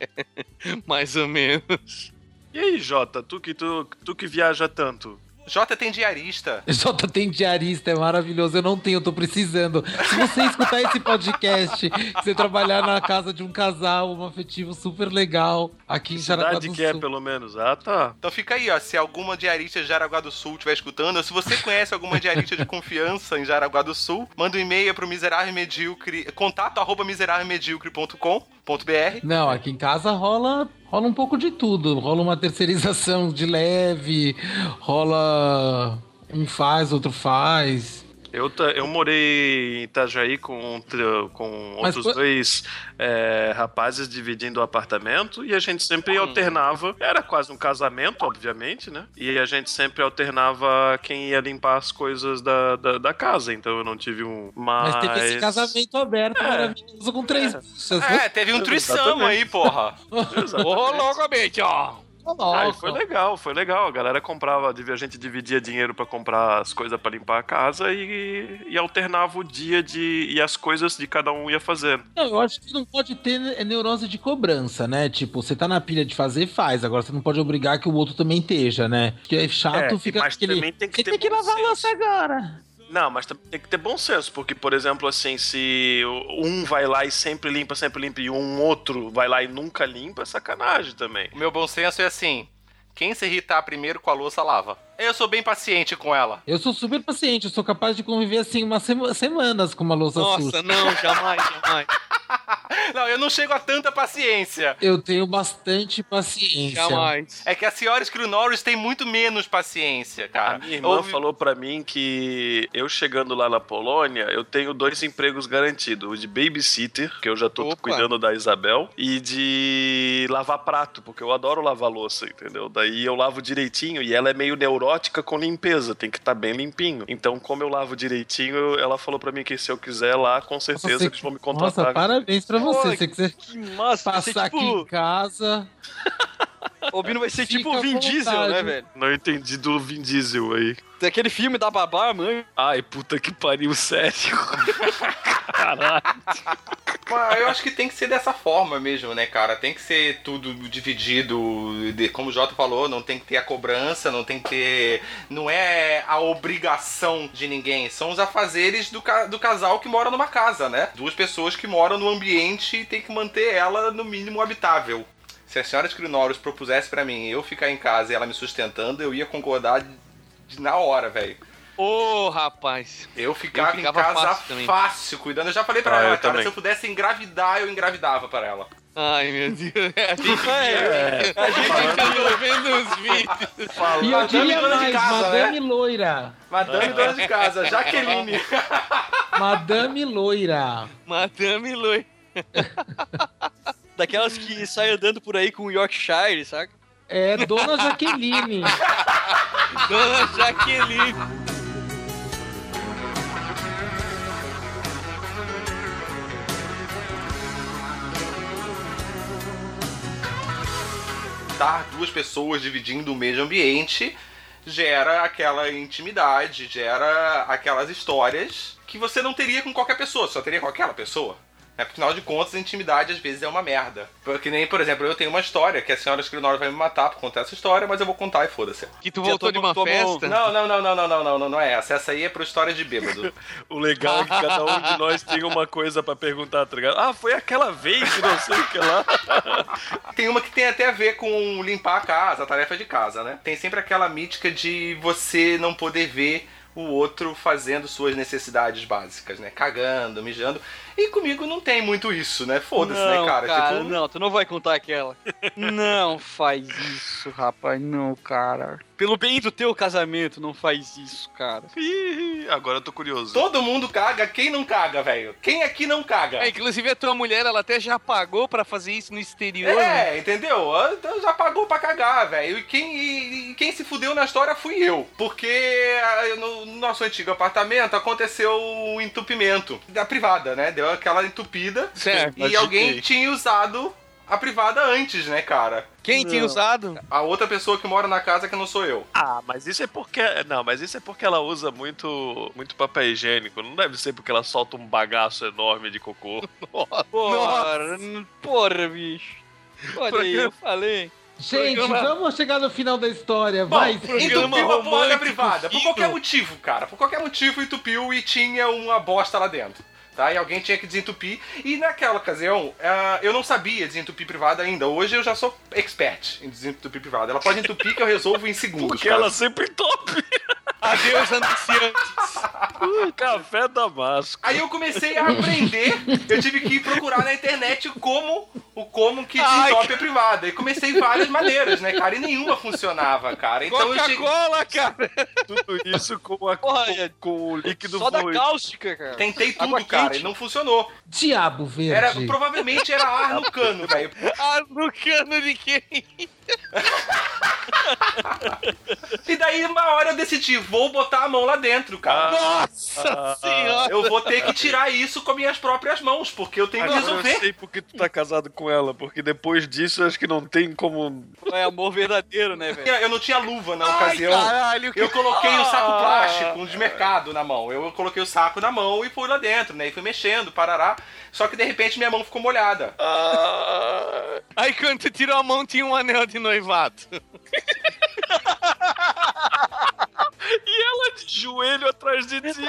Mais ou menos. E aí, Jota, tu que, tu, tu que viaja tanto? Jota tem diarista. Jota tem diarista, é maravilhoso. Eu não tenho, eu tô precisando. Se você escutar esse podcast, você trabalhar na casa de um casal, um afetivo super legal, aqui em Jaraguá Cidade do que é, Sul. pelo menos. Ah, tá. Então fica aí, ó. Se alguma diarista de Jaraguá do Sul estiver escutando, ou se você conhece alguma diarista de confiança em Jaraguá do Sul, manda um e-mail pro miserável medíocre, contato arroba miserávelmedíocre.com.br. Não, aqui em casa rola, rola um pouco de tudo. Rola uma terceirização de leve, rola um faz, outro faz. Eu, eu morei em Itajaí com, com Mas outros foi- dois é, rapazes dividindo o apartamento e a gente sempre alternava. Era quase um casamento, obviamente, né? E a gente sempre alternava quem ia limpar as coisas da, da, da casa. Então eu não tive um. Mas, Mas teve esse casamento aberto maravilhoso com três bichas. É, teve um trissamo aí, porra. Ô, louco, bicho, ó. Aí foi legal, foi legal. A galera comprava, a gente dividia dinheiro pra comprar as coisas pra limpar a casa e, e alternava o dia de e as coisas de cada um ia fazendo. Não, eu acho que não pode ter ne- neurose de cobrança, né? Tipo, você tá na pilha de fazer, faz. Agora você não pode obrigar que o outro também esteja, né? Porque é chato, É, fica mas aquele. também tem que Você ter tem que lavar a louça agora. Não, mas tem que ter bom senso, porque, por exemplo, assim, se um vai lá e sempre limpa, sempre limpa, e um outro vai lá e nunca limpa, é sacanagem também. O meu bom senso é assim: quem se irritar primeiro com a louça, lava. Eu sou bem paciente com ela. Eu sou super paciente, eu sou capaz de conviver assim umas sema- semanas com uma louça Nossa, suja. não, jamais, jamais. Não, eu não chego a tanta paciência. Eu tenho bastante paciência. Jamais. É que a senhora Screw Norris tem muito menos paciência, cara. A minha irmã Houve- falou pra mim que eu chegando lá na Polônia, eu tenho dois empregos garantidos: o de babysitter, que eu já tô Opa. cuidando da Isabel, e de lavar prato, porque eu adoro lavar louça, entendeu? Daí eu lavo direitinho e ela é meio neurótica com limpeza, tem que estar bem limpinho. Então, como eu lavo direitinho, ela falou pra mim que se eu quiser lá, com certeza Nossa, eles vão me contratar. Nossa, parabéns pra você. Pô, quiser Que massa, passar aqui em tipo. casa. O Bino vai ser Fica tipo o Vin Diesel, né, velho? Não entendi do Vin Diesel aí. Tem aquele filme da babá, mãe. Ai, puta que pariu, sério. Caralho. Mas eu acho que tem que ser dessa forma mesmo, né, cara? Tem que ser tudo dividido. de- como o Jota falou, não tem que ter a cobrança, não tem que ter. Não é a obrigação de ninguém. São os afazeres do, ca- do casal que mora numa casa, né? Duas pessoas que moram no ambiente e tem que manter ela no mínimo habitável. Se a senhora Scrinoros propusesse pra mim eu ficar em casa e ela me sustentando, eu ia concordar na hora, velho. Ô, rapaz. Eu ficava, Eu ficava em casa fácil fácil, cuidando. Eu já falei pra Ah, ela, cara, também. se eu pudesse engravidar, eu engravidava pra ela. Ai, meu Deus. A gente, É, a gente andou vendo os vídeos. E eu Madame diria mais, casa, Madame Loira. Madame dona de casa, Jaqueline. Madame Loira. Madame Loi. Daquelas que saem andando por aí com o Yorkshire, saca? É Dona Jaqueline. Dona Jaqueline. Estar duas pessoas dividindo o mesmo ambiente gera aquela intimidade, gera aquelas histórias que você não teria com qualquer pessoa, só teria com aquela pessoa. É Porque, afinal de contas, a intimidade às vezes é uma merda. Porque nem, por exemplo, eu tenho uma história que a senhora Escrinória vai me matar por contar essa história, mas eu vou contar e foda-se. Que tu voltou de uma festa? Não, não, não, não, não, não, não, não, é essa. Essa aí é pro história de bêbado. o legal é que cada um de nós tem uma coisa para perguntar, tá ligado? Ah, foi aquela vez que não sei o que lá. tem uma que tem até a ver com limpar a casa, a tarefa de casa, né? Tem sempre aquela mítica de você não poder ver o outro fazendo suas necessidades básicas, né? Cagando, mijando. E comigo não tem muito isso, né? Foda-se, né, Não, cara? tipo, Não, tu não vai contar aquela. não faz isso, rapaz. Não, cara. Pelo bem do teu casamento, não faz isso, cara. Ih, agora eu tô curioso. todo mundo caga, quem não caga, velho? Quem aqui não caga? É, inclusive a tua mulher, ela até já pagou pra fazer isso no exterior. né? É, entendeu? Então já pagou pra cagar, velho. E quem, e- e quem se fudeu na história fui eu. Porque ah, no nosso antigo apartamento aconteceu um entupimento da privada, né? Deu aquela entupida. Certo. E alguém tinha usado a privada antes, né, cara? Quem tinha Não. usado? A outra pessoa que mora na casa que não sou eu. Ah, mas isso é porque. Não, mas isso é porque ela usa muito, muito papel higiênico. Não deve ser porque ela solta um bagaço enorme de cocô. Porra, n- porra, bicho. Olha aí, eu falei. Gente, Programa- vamos chegar no final da história. Bom, Vai, entupiu a porra da privada. Por qualquer motivo, cara. Por qualquer motivo entupiu e tinha uma bosta lá dentro. Tá? E alguém tinha que desentupir. E naquela ocasião, ah, eu não sabia desentupir privada ainda. Hoje eu já sou expert em desentupir privada. Ela pode entupir que eu resolvo em segundos. Porque cara. ela sempre top. Adeus, anunciantes. Café damasco. Aí eu comecei a aprender. Eu tive que procurar na internet como o como que desentope privada. E comecei várias maneiras, né, cara? E nenhuma funcionava, cara. Então eu cheguei. Coca-Cola, cara. Tudo isso com, a, Porra, com, é com o líquido Só da fluido. cáustica, cara. Tentei tudo, Água cara, quente. e não funcionou. Diabo Verde. Era, provavelmente era ar no cano, velho. Ah, no cano de quem? E daí, uma hora eu decidi, vou botar a mão lá dentro, cara. Nossa Ah, senhora. Eu vou ter que tirar isso com minhas próprias mãos, porque eu tenho que Agora eu resolver. sei porque tu tá casado com ela, porque depois disso eu acho que não tem como. É amor verdadeiro, né, velho? Eu não tinha luva na Ai, ocasião. caralho, que... Eu coloquei o saco Ah. plástico de mercado na mão. Eu coloquei o saco na mão e fui lá dentro, né? E fui mexendo, parará. Só que de repente minha mão ficou molhada. Ah, Aí quando tu tirou a mão tinha um anel de noivado. e ela de joelho atrás de ti.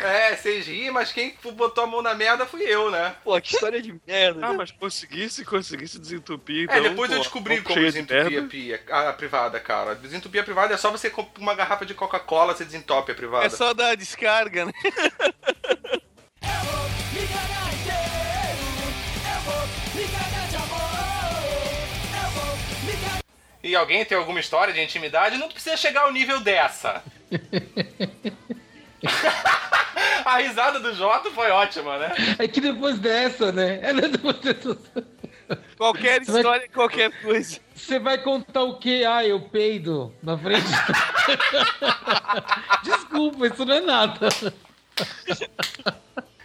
É, vocês riem, mas quem botou a mão na merda fui eu, né? Pô, que história de merda. Ah, né? mas conseguisse, conseguisse desentupir. É, então, depois eu pô, descobri boca como cheia de desentupir a, pia, a, a privada, cara. Desentupir a privada é só você com uma garrafa de Coca-Cola, você desentope a privada. É só dar a descarga, né? E alguém tem alguma história de intimidade? Não precisa chegar ao nível dessa. a risada do Jota foi ótima, né? É que depois dessa, né? É depois dessa... Qualquer Você vai- história, qualquer coisa. Você vai contar o quê? Ah, eu peido na frente. Desculpa, isso não é nada.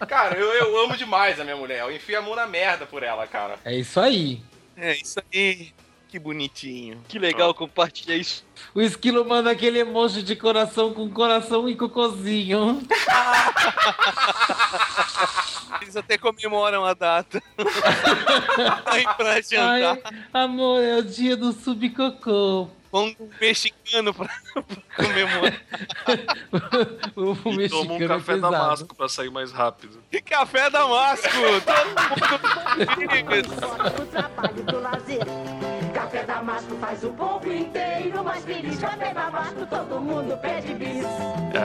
Cara, eu, eu amo demais a minha mulher. Eu enfio a mão na merda por ela, cara. É isso aí. É isso aí. Que bonitinho. Que legal compartilhar isso. O esquilo manda aquele emoji de coração com coração e cocôzinho. Eles até comemoram a data. Aí pra jantar. Ai, amor, é o dia do subcocô. Pão mexicano pra, pra comemorar. o E toma um é café pesado. damasco pra sair mais rápido. Que café damasco! Todo mundo do trabalho, do lazer. É damasco, faz o povo inteiro mais feliz. Quando é babasco, todo mundo pede bis.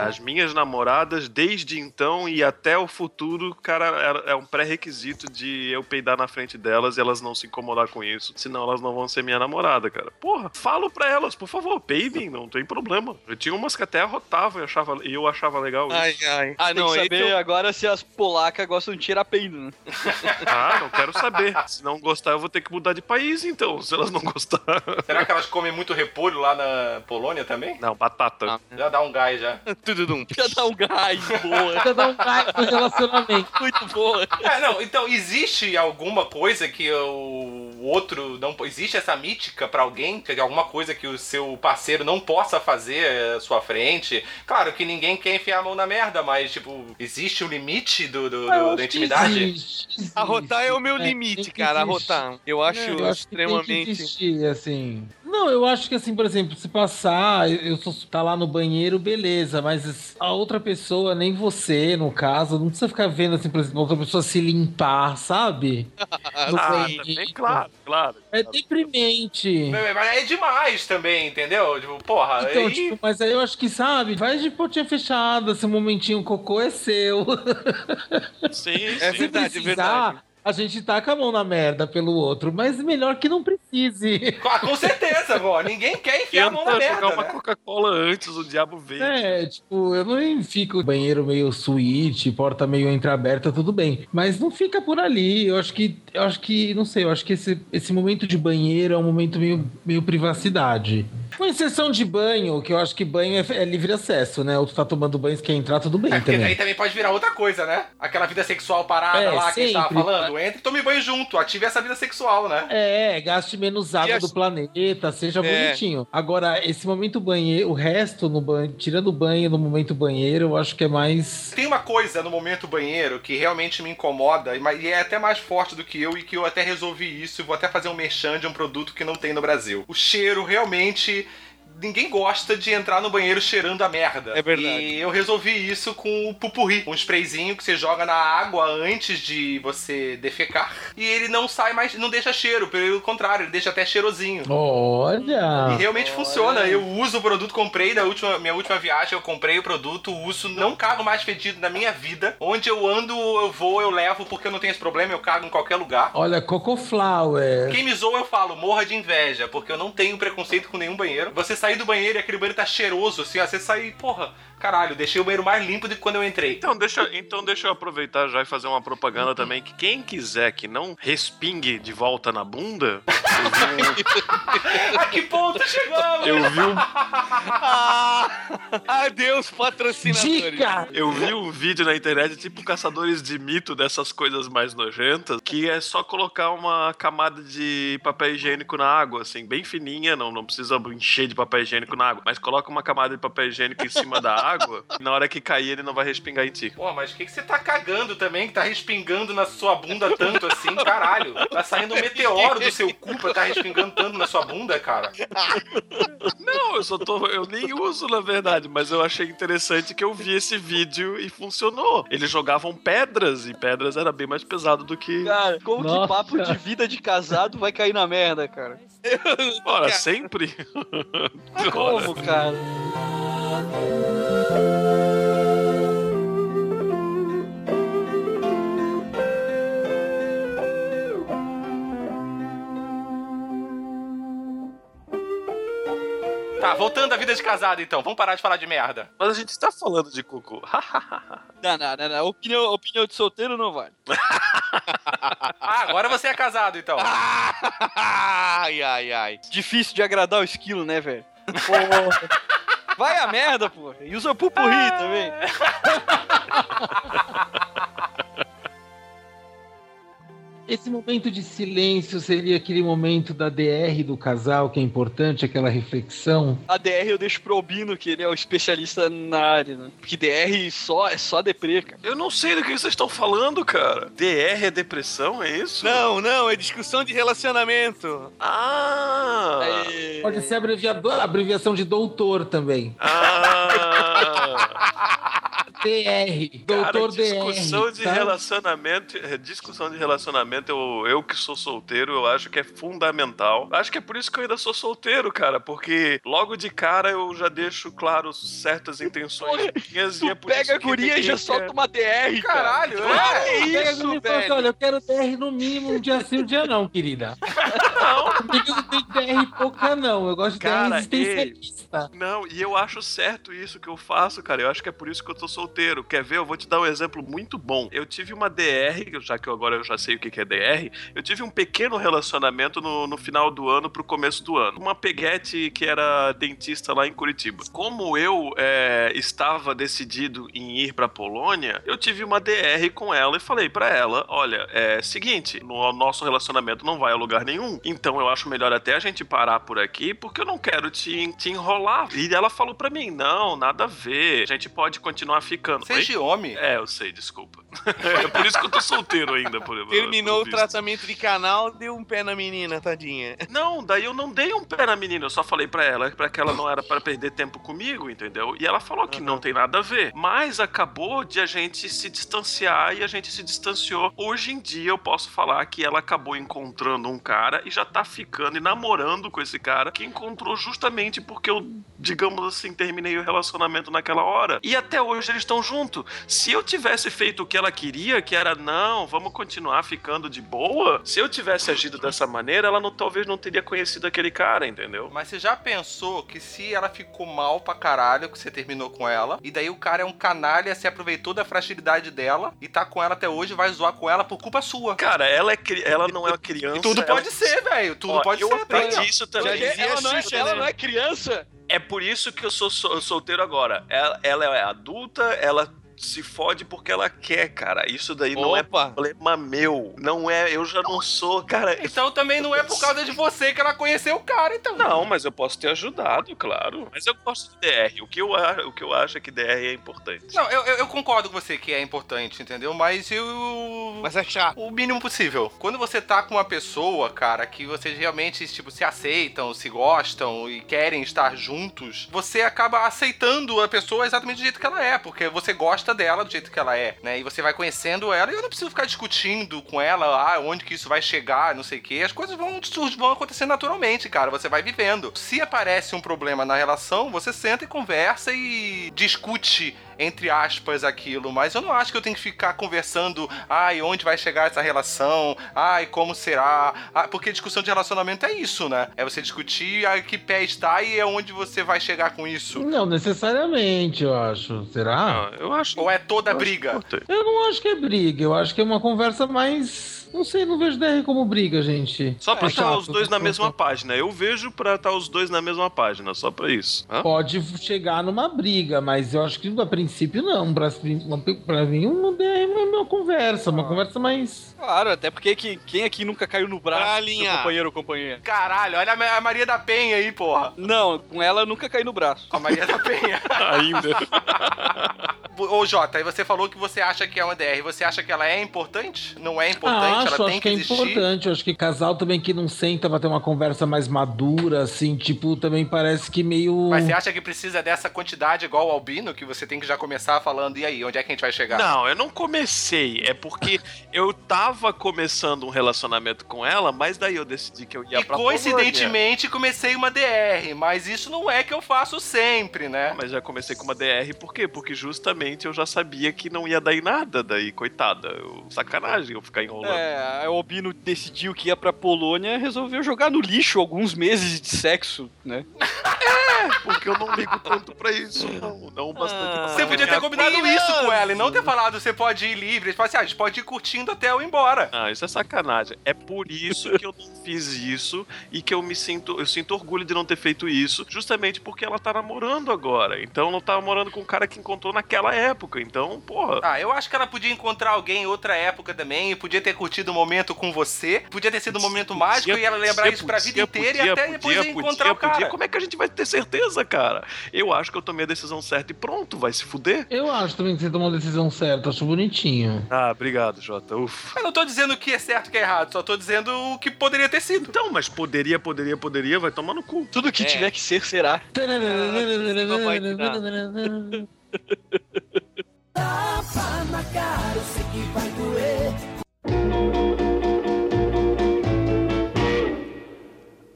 As minhas namoradas, desde então e até o futuro, cara, é é um pré-requisito de eu peidar na frente delas e elas não se incomodar com isso. Senão elas não vão ser minha namorada, cara. Porra, falo pra elas, por favor, peidem, não tem problema. Eu tinha umas que até arrotavam e eu achava, e eu achava legal isso. Ai, ai. Ah, Tem não, que esse saber eu- agora se as polacas gostam de tirar peido, né? Ah, não quero saber. Se não gostar, eu vou ter que mudar de país, então, se elas não gostar. Será que elas comem muito repolho lá na Polônia também? Não, batata. Ah. Já dá um gás já. Tududum. Já dá um gás, boa. Precisa dar um gás no relacionamento. Muito boa. É, não, então existe alguma coisa que o outro não. Existe essa mítica pra alguém? Que alguma coisa que o seu parceiro não possa fazer à sua frente? Claro que ninguém quer enfiar a mão na merda, mas, tipo, existe o limite do, do- do- da intimidade? existe, existe. Arrotar é o meu É, limite, que cara. Arrotar. Eu acho É, eu extremamente. Existir, assim. Não, eu acho que assim, por exemplo, se passar, eu sou tá lá no banheiro, beleza, mas a outra pessoa, nem você, no caso, não precisa ficar vendo assim, por exemplo, outra pessoa se limpar, sabe? No Ah, também, claro, claro. É deprimente. Mas é demais também, entendeu? Tipo, porra, Então, aí... tipo, mas aí eu acho que, sabe, vai de portinha fechada, esse momentinho cocô é seu. Sim, É sim. verdade, é precisar, verdade. A gente taca a mão na merda pelo outro, mas melhor que não precise. Ah, com certeza, pô. Ninguém quer enfiar a mão na merda, jogar uma né? Coca-Cola antes, o diabo veio. É, tipo, eu não fico banheiro meio suíte, porta meio entreaberta, tudo bem. Mas não fica por ali. Eu acho que, eu acho que, não sei, eu acho que esse, esse momento de banheiro é um momento meio, meio privacidade. Com exceção de banho, que eu acho que banho é, é livre acesso, né? Ou tu tá tomando banho, se quer entrar, tudo bem É, porque também. aí também pode virar outra coisa, né? Aquela vida sexual parada É, lá que a gente tava sempre. falando. Entre e tome banho junto, ative essa vida sexual, né? É, gaste menos água as- do planeta, seja É. bonitinho. Agora, esse momento banheiro, o resto no banho, tirando o banho no momento banheiro, eu acho que é mais. Tem uma coisa no momento banheiro que realmente me incomoda, e e é até mais forte do que eu, e que eu até resolvi isso, e vou até fazer um merchan de um produto que não tem no Brasil. O cheiro realmente. Ninguém gosta de entrar no banheiro cheirando a merda. É verdade. E eu resolvi isso com o pupurri, um sprayzinho que você joga na água antes de você defecar. E ele não sai mais, não deixa cheiro, pelo contrário, ele deixa até cheirosinho. E Olha! realmente funciona. Eu uso o produto, comprei na última, minha última viagem, eu comprei o produto, uso, não cago mais fedido na minha vida. Onde eu ando, eu vou, eu levo, porque eu não tenho esse problema, eu cago em qualquer lugar. Olha, Coco Flower. Quem me zoa, eu falo, morra de inveja, porque eu não tenho preconceito com nenhum banheiro. Você sair do banheiro e aquele banheiro tá cheiroso, assim, ó, você sai, porra, caralho, deixei o banheiro mais limpo do que quando eu entrei. Então deixa, então deixa eu aproveitar já e fazer uma propaganda também que quem quiser que não respingue de volta na bunda, A que ponto chegamos? eu vi um, Ah, adeus, patrocinadores. Dica! eu vi um vídeo na internet tipo caçadores de mito dessas coisas mais nojentas, que é só colocar uma camada de papel higiênico na água, assim, bem fininha, não, não precisa encher de papel higiênico na água, mas coloca uma camada de papel higiênico em cima da água, e na hora que cair ele não vai respingar em ti. Pô, mas o que, que você tá cagando também, que tá respingando na sua bunda tanto assim, caralho? Tá saindo um meteoro do seu cu pra tá respingando tanto na sua bunda, cara. Não, eu só tô. Eu nem uso, na verdade, mas eu achei interessante que eu vi esse vídeo e funcionou. Eles jogavam pedras e pedras era bem mais pesado do que. Cara, como Nossa. que papo de vida de casado vai cair na merda, cara? Ora, sempre. Como, cara? Tá, voltando à vida de casado então, vamos parar de falar de merda. Mas a gente tá falando de cocô. Não, não, não, não. Opinião, opinião de solteiro não vale. Ah, agora você é casado então. Ai, ai, ai. Difícil de agradar o esquilo, né, velho? Vai a merda, pô. E usa pupurri também. Esse momento de silêncio seria aquele momento da DR do casal, que é importante, aquela reflexão. A DR eu deixo pro Albino, que ele é o especialista na área, né? Porque DR só, é só deprê, cara. Eu não sei do que vocês estão falando, cara. DR é depressão, é isso? Não, não, é discussão de relacionamento. Ah! É... Pode ser abreviador, abreviação de doutor também. Ah! DR. Cara, Doutor discussão DR. de sabe? relacionamento, eh, discussão de relacionamento, eu, eu que sou solteiro, eu acho que é fundamental. Acho que é por isso que eu ainda sou solteiro, cara, porque logo de cara eu já deixo claro certas intenções minhas e é Tu por isso pega a que guria e já quer- solta uma DR, cara. Caralho, Claro, é. Pega isso, e assim, velho. Olha, eu quero DR no mínimo um dia sim, um dia não, querida. Não, Comigo não tem DR pouca, não. Eu gosto de Cara, DR existencialista. Não, e eu acho certo isso que eu faço, cara. Eu acho que é por isso que eu tô solteiro. Quer ver? Eu vou te dar um exemplo muito bom. Eu tive uma DR, já que eu agora eu já sei o que é DR, eu tive um pequeno relacionamento no, no final do ano pro começo do ano. Uma peguete que era dentista lá em Curitiba. Como eu é, estava decidido em ir pra Polônia, eu tive uma DR com ela e falei pra ela: olha, é seguinte, no nosso relacionamento não vai a lugar nenhum, então eu acho melhor até a gente parar por aqui, porque eu não quero te, te enrolar. E ela falou pra mim: não, nada a ver, a gente pode continuar ficando. Oi? Seja homem. É, eu sei, desculpa. é por isso que eu tô solteiro ainda, por Terminou por o tratamento de canal, deu um pé na menina, tadinha. Não, daí eu não dei um pé na menina, eu só falei pra ela para que ela não era pra perder tempo comigo, entendeu? E ela falou que não tem nada a ver. Mas acabou de a gente se distanciar e a gente se distanciou. Hoje em dia eu posso falar que ela acabou encontrando um cara e já tá ficando e namorando com esse cara que encontrou justamente porque eu, digamos assim, terminei o relacionamento naquela hora. E até hoje eles estão juntos. Se eu tivesse feito o que ela queria, que era não, vamos continuar ficando de boa, se eu tivesse agido dessa maneira, ela não, talvez não teria conhecido aquele cara, entendeu? Mas você já pensou que se ela ficou mal pra caralho, que você terminou com ela, e daí o cara é um canalha, se aproveitou da fragilidade dela e tá com ela até hoje, vai zoar com ela por culpa sua. Cara, ela, é, cri- ela não é uma criança. E tudo ela- pode ser, velho. Tudo Ó, pode eu ser, tá? aprendi isso também. Dizia ela, não é, ela né? não é criança. É por isso que eu sou sol- solteiro agora. Ela, ela é adulta, ela se fode porque ela quer, cara. Isso daí não é Opa! problema meu. Não é, eu já não sou, cara. Então também não é por causa de você que ela conheceu o cara, então. Não, mas eu posso ter ajudado, claro. Mas eu gosto de DR. O que eu, o que eu acho é que DR é importante. Não, eu, eu, eu concordo com você que é importante, entendeu? Mas eu. Mas é chato. O mínimo possível. Quando você tá com uma pessoa, cara, que vocês realmente, tipo, se aceitam, se gostam e querem estar juntos, você acaba aceitando a pessoa exatamente do jeito que ela é, porque você gosta dela do jeito que ela é, né? E você vai conhecendo ela e eu não preciso ficar discutindo com ela, ah, onde que isso vai chegar, não sei o quê. As coisas vão, vão acontecer naturalmente, cara. Você vai vivendo. Se aparece um problema na relação, você senta e conversa e discute entre aspas, aquilo, mas eu não acho que eu tenho que ficar conversando, ai, onde vai chegar essa relação, ai, como será, ah, porque discussão de relacionamento é isso, né? É você discutir a que pé está e é onde você vai chegar com isso. Não necessariamente, eu acho. Será? Ah, eu acho. Ou é toda eu acho briga? importante. Eu não acho que é briga. Eu acho que é uma conversa mais. Não sei, não vejo DR como briga, gente. Só pra É estar chato, os dois na né? mesma página. Eu vejo pra estar os dois na mesma página, só pra isso. Hã? Pode chegar numa briga, mas eu acho que a princípio não. Pra, pra mim, um DR é uma conversa, uma conversa mais. Claro, até porque que, quem aqui nunca caiu no braço Pra do companheiro ou companheira? Caralho, olha a Ma- a Maria da Penha aí, porra. Não, com ela eu nunca caí no braço. A Maria da Penha. Ainda. Ô, Jota, aí você falou que você acha que é uma DR. Você acha que ela é importante? Não é importante? Acho, ela tem acho que que é existir? importante. Eu acho que casal também que não senta pra ter uma conversa mais madura, assim, tipo, também parece que meio. Mas você acha que precisa dessa quantidade igual o Albino, que você tem que já começar falando, e aí, onde é que a gente vai chegar? Não, eu não comecei. É porque eu tava começando um relacionamento com ela, mas daí eu decidi que eu ia E pra coincidentemente comecei uma DR, mas isso não é que eu faço sempre, né? Polônia. Mas já comecei com uma DR, por quê? Porque justamente eu já sabia que não ia dar em nada, daí, coitada. Eu, sacanagem eu ficar enrolando. É, a Albino decidiu que ia pra Polônia e resolveu jogar no lixo alguns meses de sexo, né? Porque eu não ligo tanto pra isso, não. Não bastante. Ah. pra Você podia ter combinado isso com ela e não ter falado você pode ir livre. Tipo assim, ah, a gente pode ir curtindo até eu ir embora. Ah, isso é sacanagem. É por isso que eu não fiz isso e que eu me sinto, eu sinto orgulho de não ter feito isso, justamente porque ela tá namorando agora. Então não tá namorando com um cara que encontrou naquela época. Então, porra. Ah, eu acho que ela podia encontrar alguém em outra época também, e podia ter curtido o momento com você, podia ter sido um momento mágico Podia, e ela lembrar podia, isso pra vida podia, inteira e podia, até podia, depois podia, encontrar o cara. podia. Como é que a gente vai ter certeza, cara? Eu acho que eu tomei a decisão certa e pronto, vai se fuder. Eu acho também que você tomou a decisão certa, acho bonitinho. Ah, obrigado, Jota. Ufa. Eu não tô dizendo o que é certo e o que é errado, só tô dizendo o que poderia ter sido. Então, mas poderia, poderia, poderia, vai tomar no cu. Tudo que É. tiver que ser, será. Tapa na cara, eu sei que vai doer.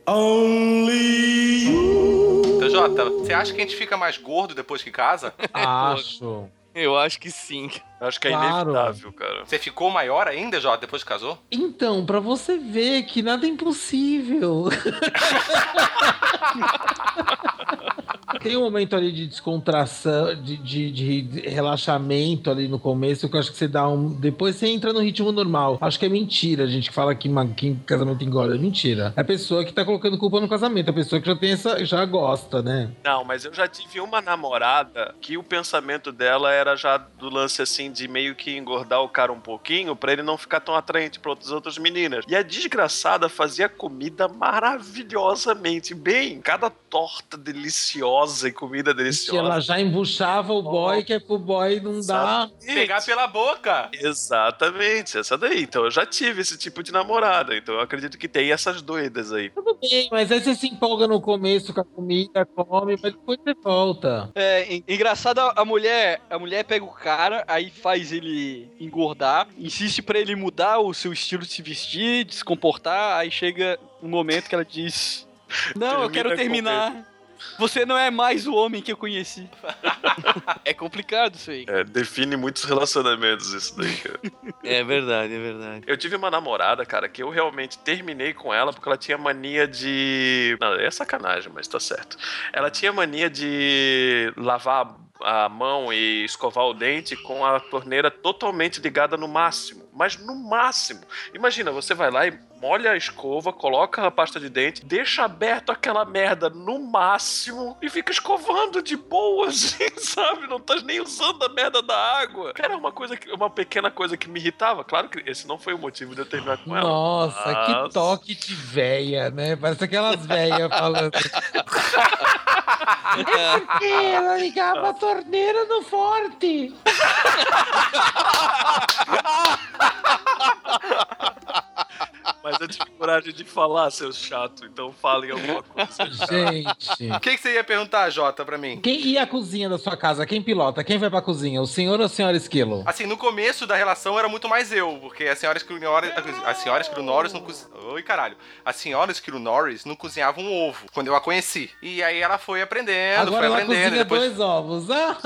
Only you. Então, Jota, você acha que a gente fica mais gordo depois que casa? Acho. Eu acho que sim. Acho que é Claro. inevitável, cara. Você ficou maior ainda, Jota, depois que casou? Então, pra você ver que nada é impossível. Tem um momento ali de descontração, de, de- de relaxamento ali no começo, que eu acho que você dá um. Depois você entra no ritmo normal. Acho que é mentira. A gente que fala que, que casamento engorda. É mentira. É a pessoa que tá colocando culpa no casamento. A pessoa que já tem essa. já gosta, né? Não, mas eu já tive uma namorada que o pensamento dela era já do lance assim de meio que engordar o cara um pouquinho pra ele não ficar tão atraente pra outras outras meninas. E a desgraçada fazia comida maravilhosamente bem. Cada torta deliciosa e comida deliciosa. ela já embuchava o boy, que é pro boy não dar. Pegar pela boca. Exatamente, essa daí. Então eu já tive esse tipo de namorada. Então eu acredito que tem essas doidas aí. Tudo bem, mas aí você se empolga no começo com a comida, come, mas depois você volta. É, en- engraçado, a a mulher, a mulher pega o cara, aí faz ele engordar, insiste pra ele mudar o seu estilo de se vestir, de se comportar, aí chega um momento que ela diz: Não, eu quero terminar. Você não é mais o homem que eu conheci. é complicado isso aí. É, define muitos relacionamentos isso daí, cara. É verdade, é verdade. Eu tive uma namorada, cara, que eu realmente terminei com ela porque ela tinha mania de. Não, é sacanagem, mas tá certo. Ela tinha mania de lavar a mão e escovar o dente com a torneira totalmente ligada no máximo. Mas no máximo. Imagina, você vai lá e molha a escova, coloca a pasta de dente, deixa aberto aquela merda no máximo e fica escovando de boa, assim, sabe? Não tá nem usando a merda da água. Era uma coisa que, uma pequena coisa que me irritava. Claro que esse não foi o motivo de eu terminar com ela. Nossa, Mas- que toque de véia, né? Parece aquelas véias falando. É porque ela ligava a torneira no forte. Mas eu tive coragem de falar, seu chato, então falem alguma coisa. Gente. O que, que você ia perguntar, Jota, pra mim? Quem e a cozinha da sua casa? Quem pilota? Quem vai pra cozinha? O senhor ou a senhora Esquilo? Assim, no começo da relação era muito mais eu, porque a senhora Esquilo Norris, a senhora Esquilo Norris não cozinhava. Oi, caralho. A senhora Esquilo Norris não cozinhava um ovo quando eu a conheci. E aí ela foi aprendendo, Agora foi ela aprendendo. cozinha Depois... dois ovos. Ah,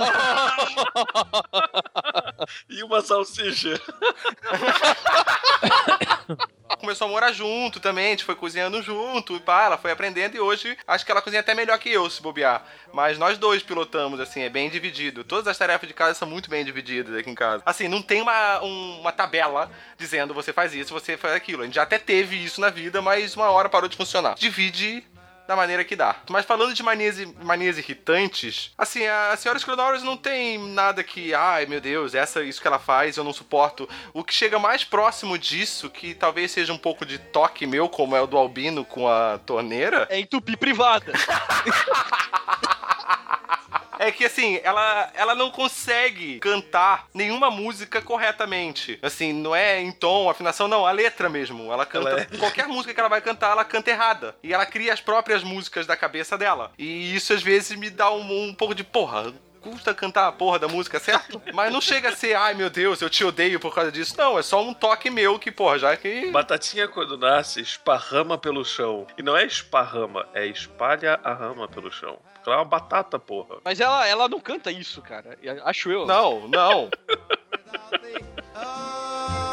E uma salsicha. Começou a morar junto também, a gente foi cozinhando junto, e pá, ela foi aprendendo e hoje acho que ela cozinha até melhor que eu, se bobear. Mas nós dois pilotamos, assim, é bem dividido. Todas as tarefas de casa são muito bem divididas aqui em casa. Assim, não tem uma, um- uma tabela dizendo você faz isso, você faz aquilo. A gente já até teve isso na vida, mas uma hora parou de funcionar. Divide da maneira que dá. Mas falando de manias, manias irritantes, assim, a senhora Screw Norris não tem nada que, ai meu Deus, essa isso que ela faz, eu não suporto. O que chega mais próximo disso, que talvez seja um pouco de toque meu, como é o do Albino com a torneira, É entupir privada. é que assim, ela, ela não consegue cantar nenhuma música corretamente. Assim, não é em tom, afinação, não, a letra mesmo. Ela canta. Ela Qualquer música que ela vai cantar, ela canta errada. E ela cria as próprias músicas da cabeça dela. E isso às vezes me dá um, um pouco de porra. Custa cantar a porra da música, certo? Mas não chega a ser, ai meu Deus, eu te odeio por causa disso. Não, é só um toque meu que, porra, já que. Batatinha, quando nasce, esparrama pelo chão. E não é esparrama, é espalha a rama pelo chão. Porque ela é uma batata, porra. Mas ela, ela não canta isso, cara. Acho eu. Não, não.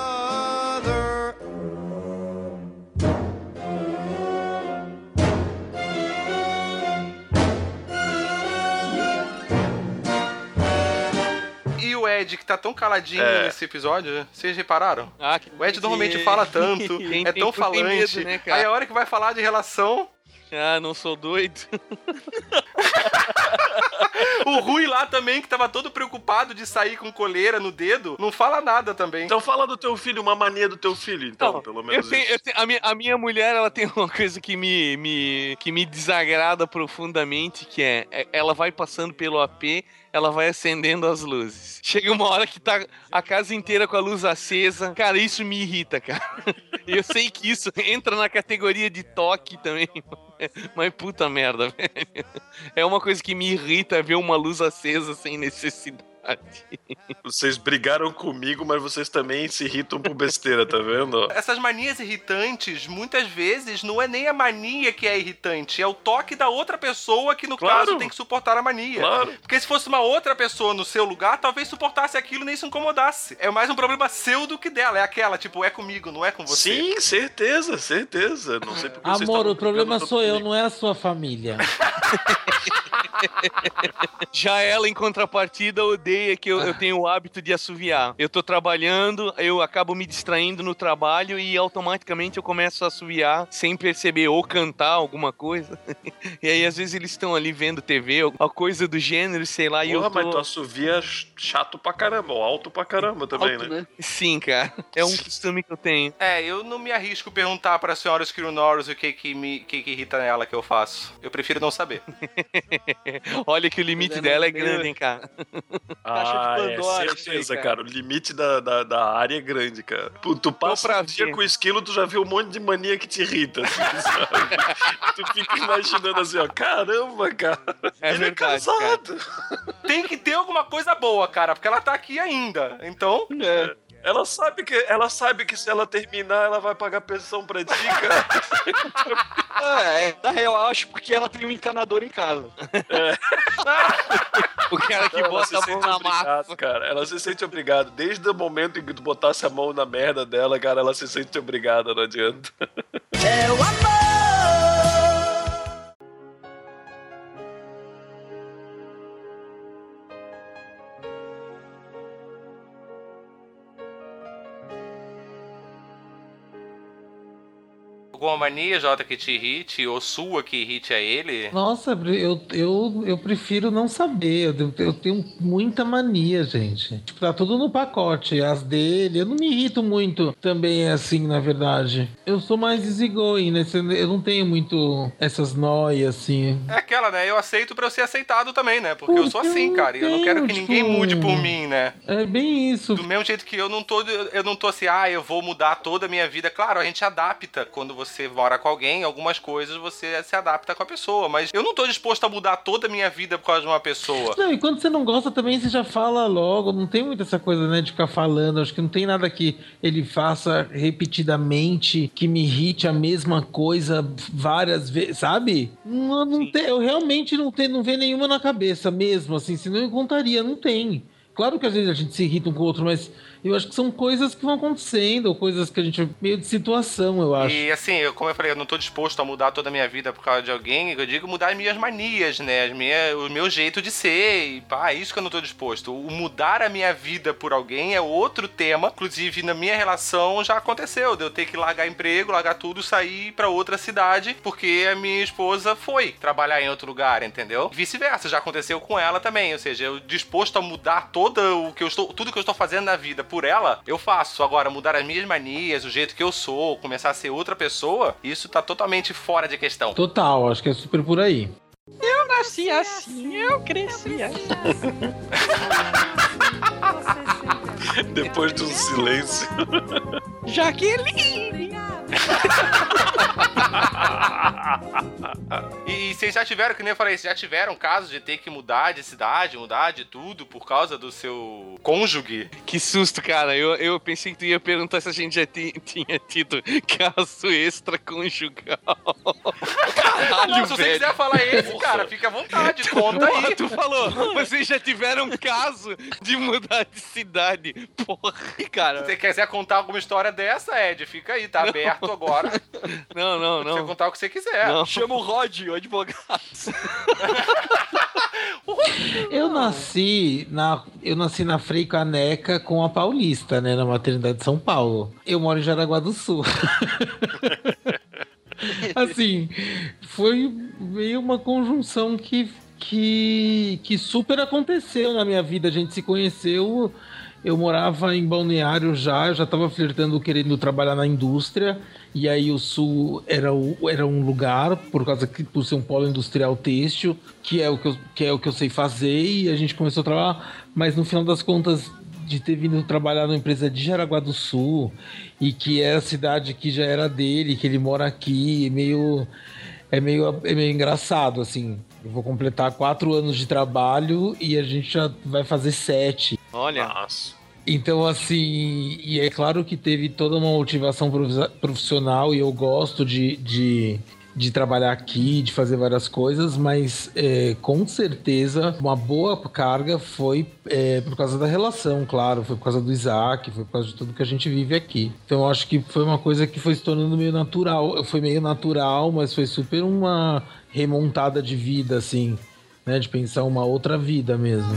Ed, que tá tão caladinho É. nesse episódio, vocês repararam? Ah, que- O Ed normalmente fala tanto, é tão falante. medo, né, cara? aí a hora que vai falar de relação, Ah, não sou doido. o Rui lá também, que tava todo preocupado de sair com coleira no dedo, não fala nada também. Então fala do teu filho, uma mania do teu filho, então, Não, pelo Eu menos tenho- tenho- a, minha, a minha mulher, ela tem uma coisa que me, me, que me desagrada profundamente, que é, é- ela vai passando pelo AP, ela vai acendendo as luzes. Chega uma hora que tá a casa inteira com a luz acesa. Cara, isso me irrita, cara. Eu sei que isso entra na categoria de toque também, mas puta merda, velho. É uma coisa que me irrita ver uma luz acesa sem necessidade. Vocês brigaram comigo, mas vocês também se irritam por besteira, tá vendo? Essas manias irritantes, muitas vezes, não é nem a mania que é irritante, é o toque da outra pessoa que, no Claro. caso, tem que suportar a mania. Claro. Porque se fosse uma outra pessoa no seu lugar, talvez suportasse aquilo e nem se incomodasse. É mais um problema seu do que dela. É aquela, tipo, é comigo, não é com você. Sim, certeza, certeza. Não sei porque vocês Amor, o problema sou eu, comigo. não é a sua família. Já ela, em contrapartida, odeia que eu, eu tenho o hábito de assoviar. Eu tô trabalhando, eu acabo me distraindo no trabalho e automaticamente eu começo a assoviar sem perceber, ou cantar alguma coisa. E aí, às vezes, eles estão ali vendo TV, alguma coisa do gênero, sei lá, e Porra, eu tô... mas tu assovia chato pra caramba, ou alto pra caramba também, Alto, né? né? Sim, cara. É um costume que eu tenho. É, eu não me arrisco perguntar pra senhora Skiro Norris o que que, me, que que irrita nela que eu faço. Eu prefiro não saber. Olha que o limite é dela é meio- grande, hein, cara. Caixa de Ah, Pandora, é aí, certeza, cara. cara. O limite da, da, da área é grande, cara. Pô, Tu passa pra um dia com o esquilo, tu já vê um monte de mania que te irrita, assim, tu fica imaginando assim, ó, caramba, cara. É ele verdade, é casado. Tem que ter alguma coisa boa, cara, porque ela tá aqui ainda. Então, É. Ela sabe, que, ela sabe que se ela terminar, ela vai pagar pensão pra ti, cara. É, na real, eu acho porque ela tem um encanador em casa. O cara que Ela bota se a mão sente na massa. cara. Ela se sente obrigada. Desde o momento em que tu botasse a mão na merda dela, cara, ela se sente obrigada, não adianta. É o amor. Alguma mania, Jota, que te irrite, ou sua que irrite a ele? Nossa, eu, eu, eu prefiro não saber. Eu, eu tenho muita mania, gente. Tipo, tá tudo no pacote. As dele, eu não me irrito muito também, assim, na verdade. Eu sou mais easygoing, né? Eu não tenho muito essas noias, assim. É aquela, né? Eu aceito pra eu ser aceitado também, né? Porque eu sou Porque assim, cara. E eu não quero que ninguém tipo, mude por mim, né? É bem isso. Do mesmo jeito que eu não tô, eu não tô assim, ah, eu vou mudar toda a minha vida. Claro, a gente adapta quando você mora com alguém, algumas coisas você se adapta com a pessoa, mas eu não tô disposto a mudar toda a minha vida por causa de uma pessoa. Não, e quando você não gosta também, você já fala logo. Não tem muito essa coisa, né, de ficar falando. Acho que não tem nada que ele faça repetidamente que me irrite a mesma coisa várias vezes, sabe? Não, não tem, eu realmente não tenho, não vê nenhuma na cabeça mesmo, assim, senão eu contaria, não tem. Claro que às vezes a gente se irrita um com o outro, mas eu acho que são coisas que vão acontecendo, coisas que a gente. meio de situação, eu acho. E assim, eu, como eu falei, eu não tô disposto a mudar toda a minha vida por causa de alguém. Eu digo mudar as minhas manias, né? As minhas, o meu jeito de ser. E pá, é isso que eu não tô disposto. O mudar a minha vida por alguém é outro tema. Inclusive, na minha relação já aconteceu. De eu ter que largar emprego, largar tudo, sair pra outra cidade, porque a minha esposa foi trabalhar em outro lugar, entendeu? Vice-versa, já aconteceu com ela também. Ou seja, eu disposto a mudar todo o que eu estou. Tudo que eu estou fazendo na vida por ela, eu faço. Agora, mudar as minhas manias, o jeito que eu sou, começar a ser outra pessoa, isso tá totalmente fora de questão. Total, acho que é super por aí. Eu nasci assim, eu cresci assim. Depois de um silêncio. Jaqueline! E, e vocês já tiveram, que nem eu falei, vocês já tiveram casos de ter que mudar de cidade, mudar de tudo por causa do seu cônjuge? Que susto, cara. Eu, eu pensei que tu ia perguntar se a gente já ti- tinha tido caso extraconjugal. Caralho, Não, se você velho. quiser falar esse, cara, fica à vontade, conta aí. Tu falou, vocês já tiveram caso de mudar de cidade. Porra, cara. Se você quiser contar alguma história dessa, Ed, fica aí, tá aberto agora. Não, não, Você não. contar o que você quiser. Não. Chama o Rod, o advogado. Eu nasci na eu nasci na Frei Caneca com a Paulista, né, na maternidade de São Paulo. Eu moro em Jaraguá do Sul. assim, foi meio uma conjunção que que que super aconteceu na minha vida. A gente se conheceu eu morava em Balneário já, eu já estava flertando querendo trabalhar na indústria, e aí o sul era, o, era um lugar, por causa que por ser um polo industrial têxtil, que é, o que, eu, que é o que eu sei fazer, e a gente começou a trabalhar, mas no final das contas, de ter vindo trabalhar numa empresa de Jaraguá do Sul, e que é a cidade que já era dele, que ele mora aqui, meio. É meio, é meio engraçado, assim. Eu vou completar quatro anos de trabalho e a gente já vai fazer sete. Olha, Nossa. Então, assim, e é claro que teve toda uma motivação profissi- profissional e eu gosto de, de, de trabalhar aqui, de fazer várias coisas, mas é, com certeza uma boa carga foi é, por causa da relação, claro, foi por causa do Isaac, foi por causa de tudo que a gente vive aqui. Então, eu acho que foi uma coisa que foi se tornando meio natural, foi meio natural, mas foi super uma remontada de vida, assim, né, de pensar uma outra vida mesmo.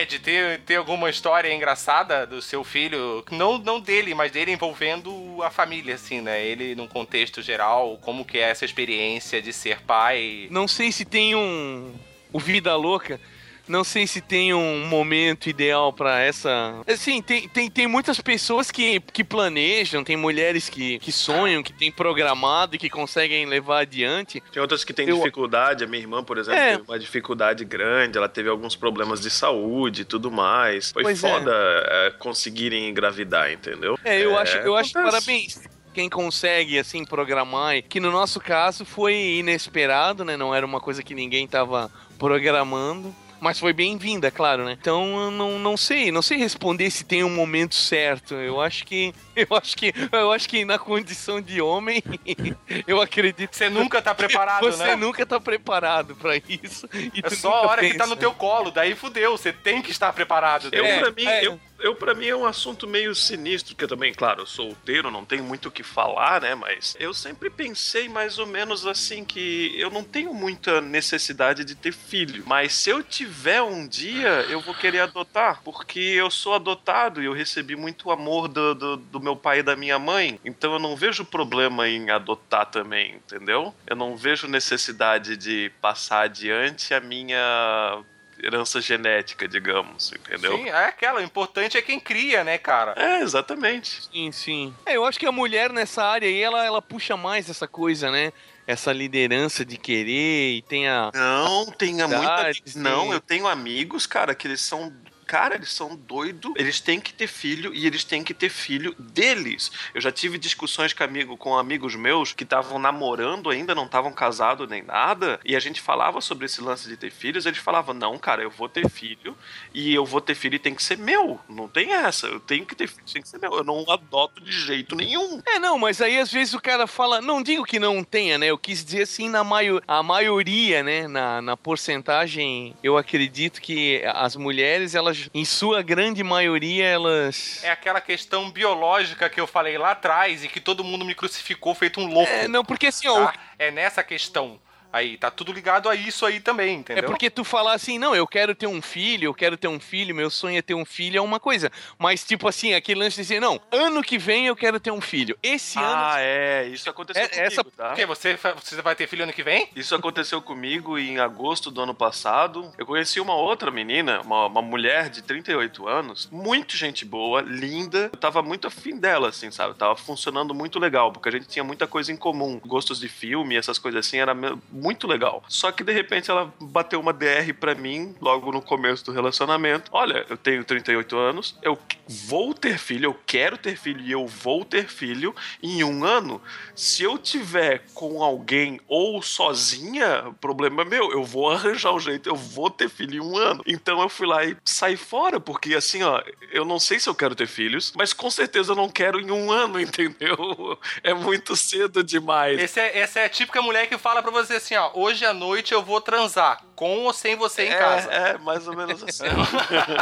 Ed, tem, tem alguma história engraçada do seu filho? Não, não dele, mas dele envolvendo a família, assim, né? Ele num contexto geral, como que é essa experiência de ser pai? não sei se tem um. O Vida Louca. Não sei se tem um momento ideal pra essa. Assim, tem, tem, tem muitas pessoas que, que planejam, tem mulheres que, que sonham, que têm programado e que conseguem levar adiante. Tem outras que têm Eu- dificuldade. A minha irmã, por exemplo, É. teve uma dificuldade grande. Ela teve alguns problemas de saúde e tudo mais. Foi Pois é. foda é, conseguirem engravidar, entendeu? É, eu acho, eu acho parabéns. Quem consegue, assim, programar, que no nosso caso foi inesperado, né? Não era uma coisa que ninguém tava programando. Mas foi bem-vinda, claro, né? Então eu não, não sei, não sei responder se tem um momento certo. Eu acho que. Eu acho que. Eu acho que na condição de homem, eu acredito Você nunca tá preparado, você né? nunca tá preparado pra isso. e É só a hora que tá pensa. no teu colo, daí fudeu, você tem que estar preparado. Eu, É, pra mim, é. eu, eu, pra mim é um assunto meio sinistro, porque eu também, claro, sou solteiro, não tenho muito o que falar, né? Mas eu sempre pensei mais ou menos assim que eu não tenho muita necessidade de ter filho. Mas se eu tiver um dia, eu vou querer adotar, porque eu sou adotado e eu recebi muito amor do, do, do meu pai e da minha mãe. Então eu não vejo problema em adotar também, entendeu? Eu não vejo necessidade de passar adiante a minha herança genética, digamos, entendeu? Sim, é aquela. O importante é quem cria, né, cara? É, exatamente. Sim, sim. É, eu acho que a mulher nessa área aí, ela, ela puxa mais essa coisa, né? Essa liderança de querer e tem a. Não, tenha muita. Verdade, Não, eu tenho amigos, cara, que eles são. Cara, eles são doidos. Eles têm que ter filho e eles têm que ter filho deles. Eu já tive discussões com, amigo, com amigos meus que estavam namorando ainda, não estavam casados nem nada. E a gente falava sobre esse lance de ter filhos. Eles falavam: Não, cara, eu vou ter filho e eu vou ter filho e tem que ser meu. Não tem essa. Eu tenho que ter filho, tem que ser meu. Eu não adoto de jeito nenhum. É, não, mas aí às vezes o cara fala. Não digo que não tenha, né? Eu quis dizer assim, na maio, a maioria, né? Na, na porcentagem, eu acredito que as mulheres, elas, em sua grande maioria, elas. É aquela questão biológica que eu falei lá atrás e que todo mundo me crucificou feito um louco. É, não, porque assim, ó. tá? É nessa questão. Aí, tá tudo ligado a isso aí também, É entendeu? porque tu falar assim, não, eu quero ter um filho, eu quero ter um filho, meu sonho é ter um filho, é uma coisa. Mas, tipo assim, aquele lance de dizer, não, ano que vem eu quero ter um filho. Esse ano. Ah, é. Isso aconteceu É, comigo, essa- tá? Porque você, você vai ter filho ano que vem? Isso aconteceu comigo em agosto do ano passado. Eu conheci uma outra menina, uma, uma mulher de 38 anos, muito gente boa, linda. Eu tava muito afim dela, assim, sabe? Tava funcionando muito legal, porque a gente tinha muita coisa em comum. Gostos de filme, essas coisas assim, era muito legal. Só que de repente ela bateu uma DR pra mim, logo no começo do relacionamento. Olha, eu tenho 38 anos, eu vou ter filho, eu quero ter filho e eu vou ter filho em um ano. Se eu tiver com alguém ou sozinha, problema é meu. Eu vou arranjar um jeito, eu vou ter filho em um ano. Então eu fui lá e saí fora, porque assim, ó, eu não sei se eu quero ter filhos, mas com certeza eu não quero em um ano, entendeu? É muito cedo demais. Esse é, essa é a típica mulher que fala pra você assim, ó, hoje à noite eu vou transar, com ou sem você em casa. É, é, mais ou menos assim.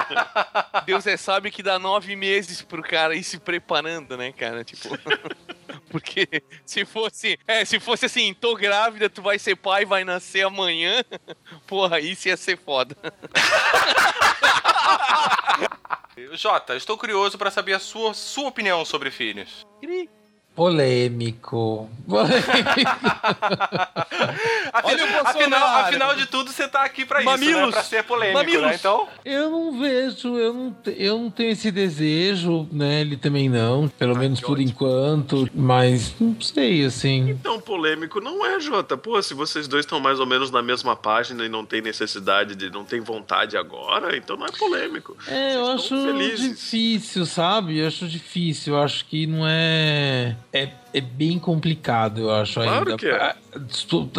Deus é sabe que dá nove meses pro cara ir se preparando, né, cara? Tipo. Porque se fosse. É, se fosse assim, tô grávida, tu vai ser pai, vai nascer amanhã. Porra, isso ia ser foda. Jota, estou curioso pra saber a sua, sua opinião sobre filhos. Polêmico. Polêmico. Afinal, Olha o Bolsonaro. afinal, afinal de tudo, você tá aqui pra isso, né? Mamilos. Pra ser polêmico, Mamilos. né? Então, Eu não vejo, eu não, eu não tenho esse desejo, né? Ele também não, pelo menos por enquanto, mas não sei, assim. Então, polêmico não é, Jota. Pô, se vocês dois estão mais ou menos na mesma página e não tem necessidade de. não tem vontade agora, então não é polêmico. É, eu Vocês acho estão felizes. difícil, sabe? Eu acho difícil. Eu acho que não é. it é bem complicado, eu acho Claro ainda. que é.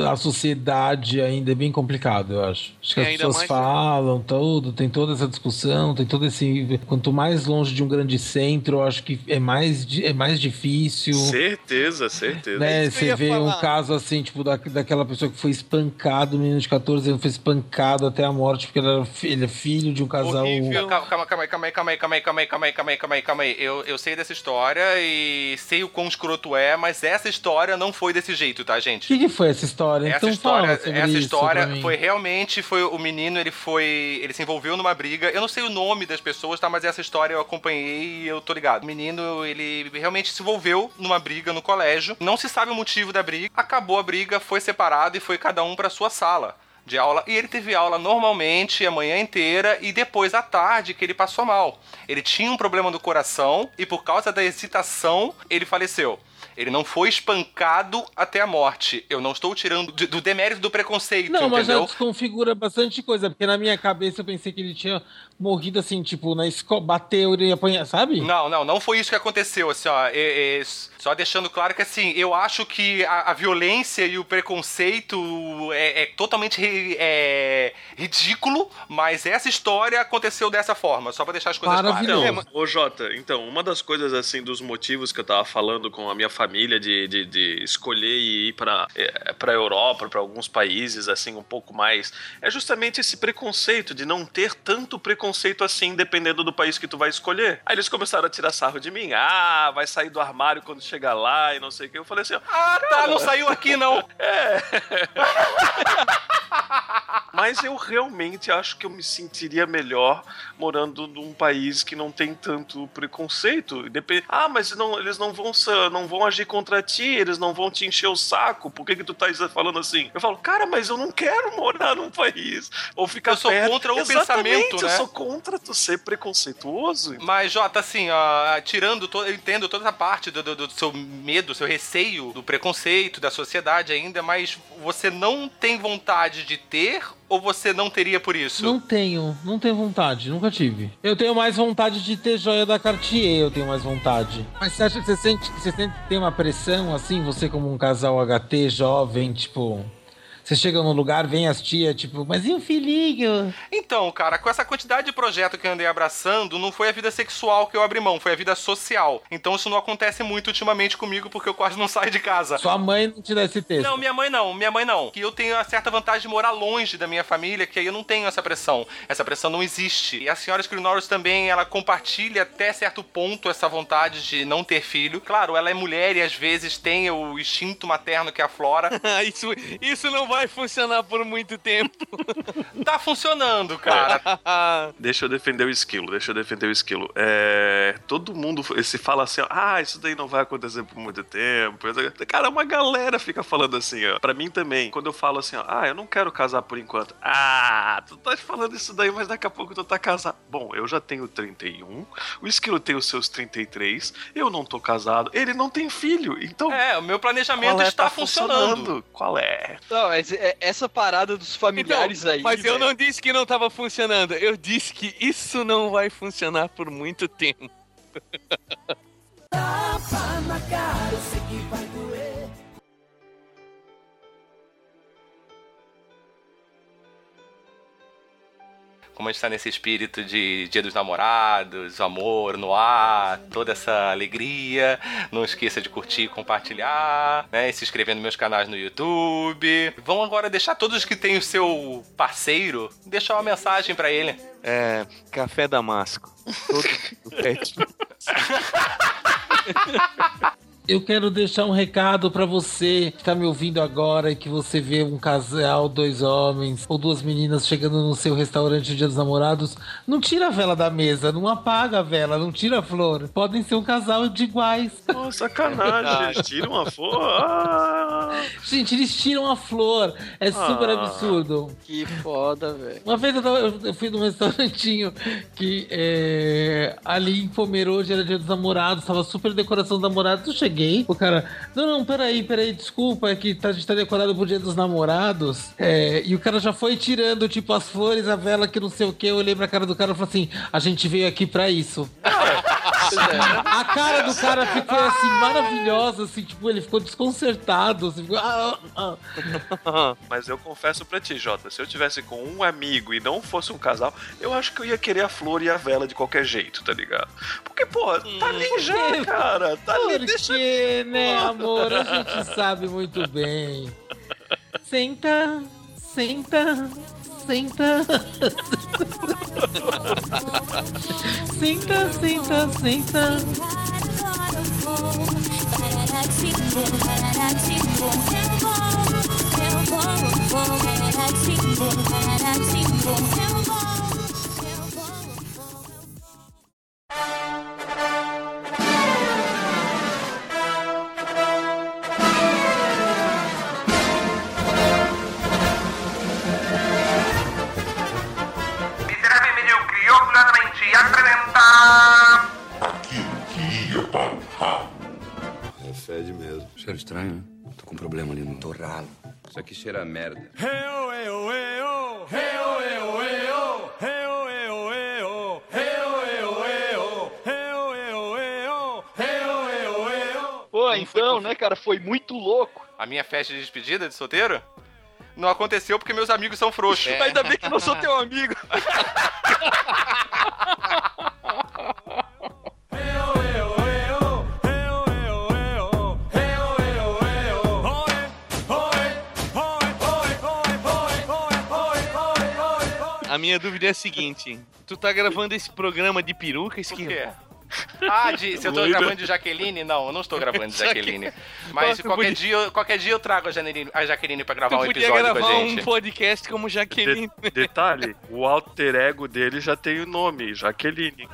A, a sociedade ainda é bem complicado, eu acho. Acho que É, as pessoas mais- falam tudo, tem toda essa discussão, tem todo esse. Quanto mais longe de um grande centro, eu acho que é mais, é mais difícil. Certeza, certeza. Né, eu você vê falar. um caso assim, tipo, da, daquela pessoa que foi espancado, um menino de 14 anos foi espancado até a morte, porque ele, era, ele é filho de um casal. Horrível. calma, calma aí, calma aí, calma aí, calma aí, calma aí, calma aí, calma aí, calma aí, calma aí. Eu, eu sei dessa história e sei o quão escroto é, mas essa história não foi desse jeito, tá, O gente? que, que foi essa história? Essa então história, essa história foi realmente foi o menino, ele foi, ele se envolveu numa briga. Eu não sei o nome das pessoas, tá, mas essa história eu acompanhei e eu tô ligado. O menino, ele realmente se envolveu numa briga no colégio. Não se sabe o motivo da briga. Acabou a briga, foi separado e foi cada um pra sua sala de aula. E ele teve aula normalmente a manhã inteira e depois à tarde que ele passou mal. Ele tinha um problema do coração e por causa da excitação ele faleceu. Ele não foi espancado até a morte. Eu não estou tirando de- do demérito do preconceito, Não, mas já entendeu? desconfigura bastante coisa, porque na minha cabeça eu pensei que ele tinha morrido assim, tipo, na escola, bateu e apanhar, sabe? Não, não, não foi isso que aconteceu, assim, ó. é- é, só deixando claro que, assim, eu acho que a, a violência e o preconceito é, é totalmente ri- é, ridículo, mas essa história aconteceu dessa forma, só pra deixar as coisas claras. Então, ô Jota, então, uma das coisas, assim, dos motivos que eu tava falando com a minha família de, de, de escolher e ir pra, é, pra Europa, pra alguns países, assim, um pouco mais, é justamente esse preconceito de não ter tanto preconceito assim, dependendo do país que tu vai escolher. Aí eles começaram a tirar sarro de mim, ah, vai sair do armário quando chegar lá e não sei o que. Eu falei assim, Ah, tá, não saiu aqui, não. Mas eu realmente acho que eu me sentiria melhor morando num país que não tem tanto preconceito. Ah, mas não, eles não vão, não vão agir contra ti, eles não vão te encher o saco. Por que, que tu tá falando assim? Eu falo, cara, mas eu não quero morar num país. Ou ficar Eu sou perto. contra o Exatamente, pensamento, Eu né? sou contra tu ser preconceituoso. Mas, Jota, assim, ó, tirando todo. Eu entendo toda essa parte do, do- do seu medo, seu receio, do preconceito, da sociedade ainda, mas você não tem vontade de ter ou você não teria por isso? Não tenho, não tenho vontade, nunca tive. Eu tenho mais vontade de ter joia da Cartier, eu tenho mais vontade. Mas você acha que você sente que você tem uma pressão assim, você como um casal HT jovem, tipo. Você chega num lugar, vem as tias, tipo, mas e o filhinho? Então, cara, com essa quantidade de projeto que eu andei abraçando, não foi a vida sexual que eu abri mão, foi a vida social. Então isso não acontece muito ultimamente comigo, porque eu quase não saio de casa. Sua mãe não te dá esse texto. Não, minha mãe não, minha mãe não. Que eu tenho a certa vantagem de morar longe da minha família, que aí eu não tenho essa pressão. Essa pressão não existe. E a senhora Scrinoros também, ela compartilha até certo ponto essa vontade de não ter filho. Claro, ela é mulher e às vezes tem o instinto materno que aflora. isso, isso não vai funcionar por muito tempo. tá funcionando, cara. Deixa eu defender o esquilo, deixa eu defender o esquilo. É, todo mundo se fala assim, ó, ah, isso daí não vai acontecer por muito tempo. Cara, uma galera fica falando assim, ó. Pra mim também, quando eu falo assim, ó, ah, eu não quero casar por enquanto. Ah, tu tá falando isso daí, mas daqui a pouco tu tá casado. Bom, eu já tenho 31, o esquilo tem os seus 33, eu não tô casado, ele não tem filho, então. É, o meu planejamento é? está Tá funcionando. Qual é? Não, mas é- essa parada dos familiares aí. Então, mas eu velho. não disse que não tava funcionando. Eu disse que isso não vai funcionar por muito tempo. Tapa na cara, eu sei que vai Como a gente tá nesse espírito de Dia dos Namorados, amor no ar, toda essa alegria. Não esqueça de curtir e compartilhar, né? E se inscrever nos meus canais no YouTube. Vamos agora deixar todos que têm o seu parceiro, deixar uma mensagem pra ele. É, café damasco. Todo o pet. Eu quero deixar um recado pra você que tá me ouvindo agora e que você vê um casal, dois homens ou duas meninas chegando no seu restaurante no Dia dos Namorados. Não tira a vela da mesa, não apaga a vela, não tira a flor. Podem ser um casal de iguais. Pô, sacanagem, eles tiram a flor. Ah, Gente, eles tiram a flor. É super Ah. absurdo. Que foda, velho. Uma vez eu, tava- eu fui num restaurantinho que é, ali em Pomerode era dia dos namorados, tava super decoração dos namorados. Eu cheguei, o cara, não, não, peraí, peraí, desculpa, é que tá, a gente tá decorado pro dia dos namorados. É, e o cara já foi tirando, tipo, as flores, a vela, que não sei o que. Eu olhei pra cara do cara e falei assim: a gente veio aqui pra isso. A cara do cara ficou assim, maravilhosa, assim, tipo, ele ficou desconcertado. Assim, ficou, ah, ah, ah. Mas eu confesso pra ti, Jota, se eu tivesse com um amigo e não fosse um casal, eu acho que eu ia querer a flor e a vela de qualquer jeito, tá ligado? Porque, pô, tá ali já, cara. Tá ali, deixa Porque, né, amor, a gente sabe muito bem. Senta, senta, senta. Senta, senta, senta. Apresenta... É fede mesmo. Cheiro estranho, né? Tô com um problema ali no torralo. Isso aqui cheira a merda. Pô, então, né, cara, foi muito louco. A minha festa de despedida de solteiro não aconteceu porque meus amigos são frouxos. Ainda bem que eu não sou teu amigo. minha dúvida é a seguinte: tu tá gravando esse programa de peruca, Por Esquilo? quê? Ah, de, se eu tô Loira. gravando de Jaqueline? Não, eu não estou gravando de Jaqueline. Mas qualquer podia- dia, eu- qualquer dia eu trago a Jaqueline, a Jaqueline pra gravar Tu um podia episódio gravar com a gente. um podcast como Jaqueline. De- detalhe, o alter ego dele já tem o nome, Jaqueline.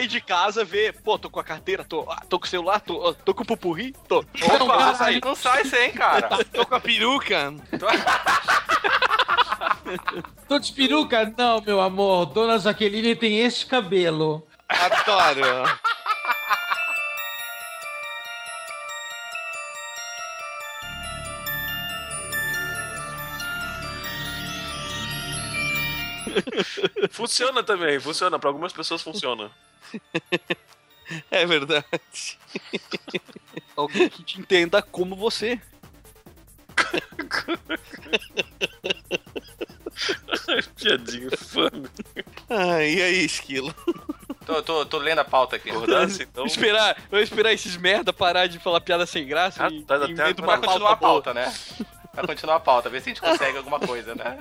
Sair de casa, ver, pô, tô com a carteira, tô, ah, tô com o celular, tô, ó, tô com o pupurri, tô. Opa, cara, sai- não sai sem, cara. Tô com a peruca. Tô de peruca? Não, meu amor. Dona Jaqueline tem este cabelo. Adoro. Funciona também, funciona. Pra algumas pessoas funciona. É verdade. Alguém que te entenda como você. Piadinha infame. Ah, e aí, Esquilo? Tô, tô, tô lendo a pauta aqui. Acordasse, então. Vou esperar, vou esperar esses merda parar de falar piada sem graça Ah, e tá, e até uma continuar a pauta pauta, né? Pra continuar a pauta, ver se a gente consegue alguma coisa, né?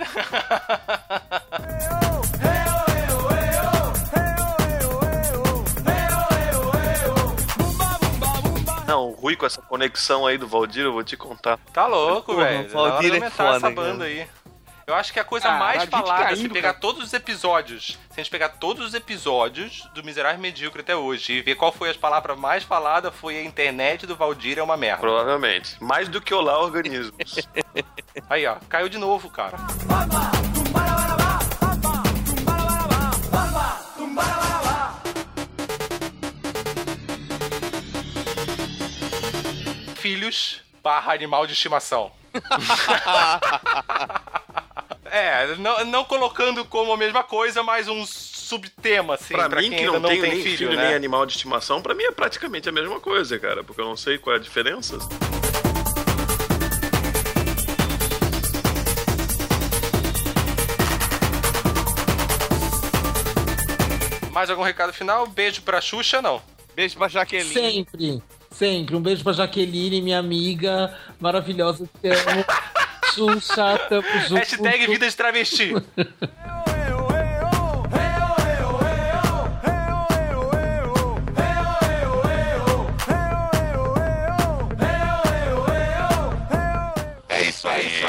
Não, o Rui com essa conexão aí do Valdir, eu vou te contar. Tá louco, velho. o Valdir é aumentar essa foda, banda cara. aí. Eu acho que a coisa Ah, mais a falada, se caindo, pegar cara. todos os episódios, se a gente pegar todos os episódios do Miserável Medíocre até hoje e ver qual foi as palavras mais faladas, foi a internet do Valdir é uma merda. Provavelmente. Mais do que olá organismos. Aí, ó, caiu de novo, cara. Filhos barra animal de estimação. é, não, não colocando como a mesma coisa, mas um subtema, assim, pra, pra, mim, quem que ainda não, tenho tem nem filho, filho, né? nem animal de estimação, pra mim é praticamente a mesma coisa, cara. Porque eu não sei qual é a diferença. Mais algum recado final? Beijo pra Xuxa, não. Beijo pra Jaqueline. Sempre, sempre. Um beijo pra Jaqueline, minha amiga maravilhosa. Te amo. Xuxa, tamo junto. Hashtag vida de travesti. É isso aí,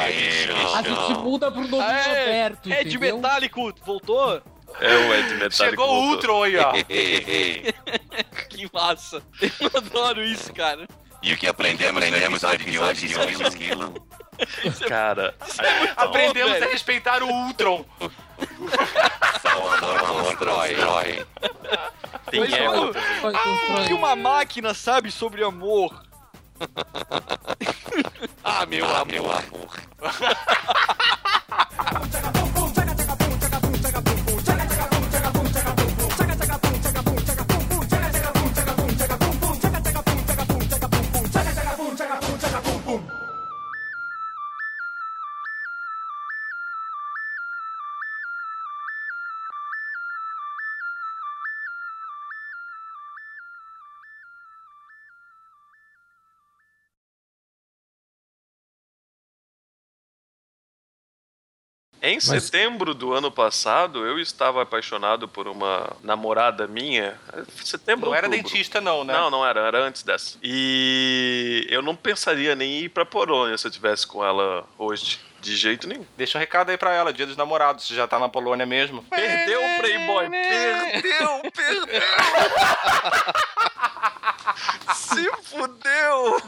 A gente muda pro nome É, Roberto, é de entendeu? metálico, voltou? É o Ed Metallic. Chegou o. Ultron aí, ó. Que massa. Eu adoro isso, cara. E o que aprendemos nesse episódio de hoje sobre o esquilo? Cara, Aprendemos velho. a respeitar o Ultron. Salvador constrói. tem Mas, ego. mano, Vai, O constrói. que uma máquina sabe sobre amor? Ah, meu amor. Em setembro do ano passado, eu estava apaixonado por uma namorada minha. Setembro Não era outubro. dentista, não, né? Não, não era, era antes dessa. E eu não pensaria nem em ir pra Polônia se eu tivesse com ela hoje. De jeito nenhum. Deixa um recado aí pra ela, dia dos namorados, se já tá na Polônia mesmo. Perdeu o Playboy! Perdeu, perdeu! Se fudeu!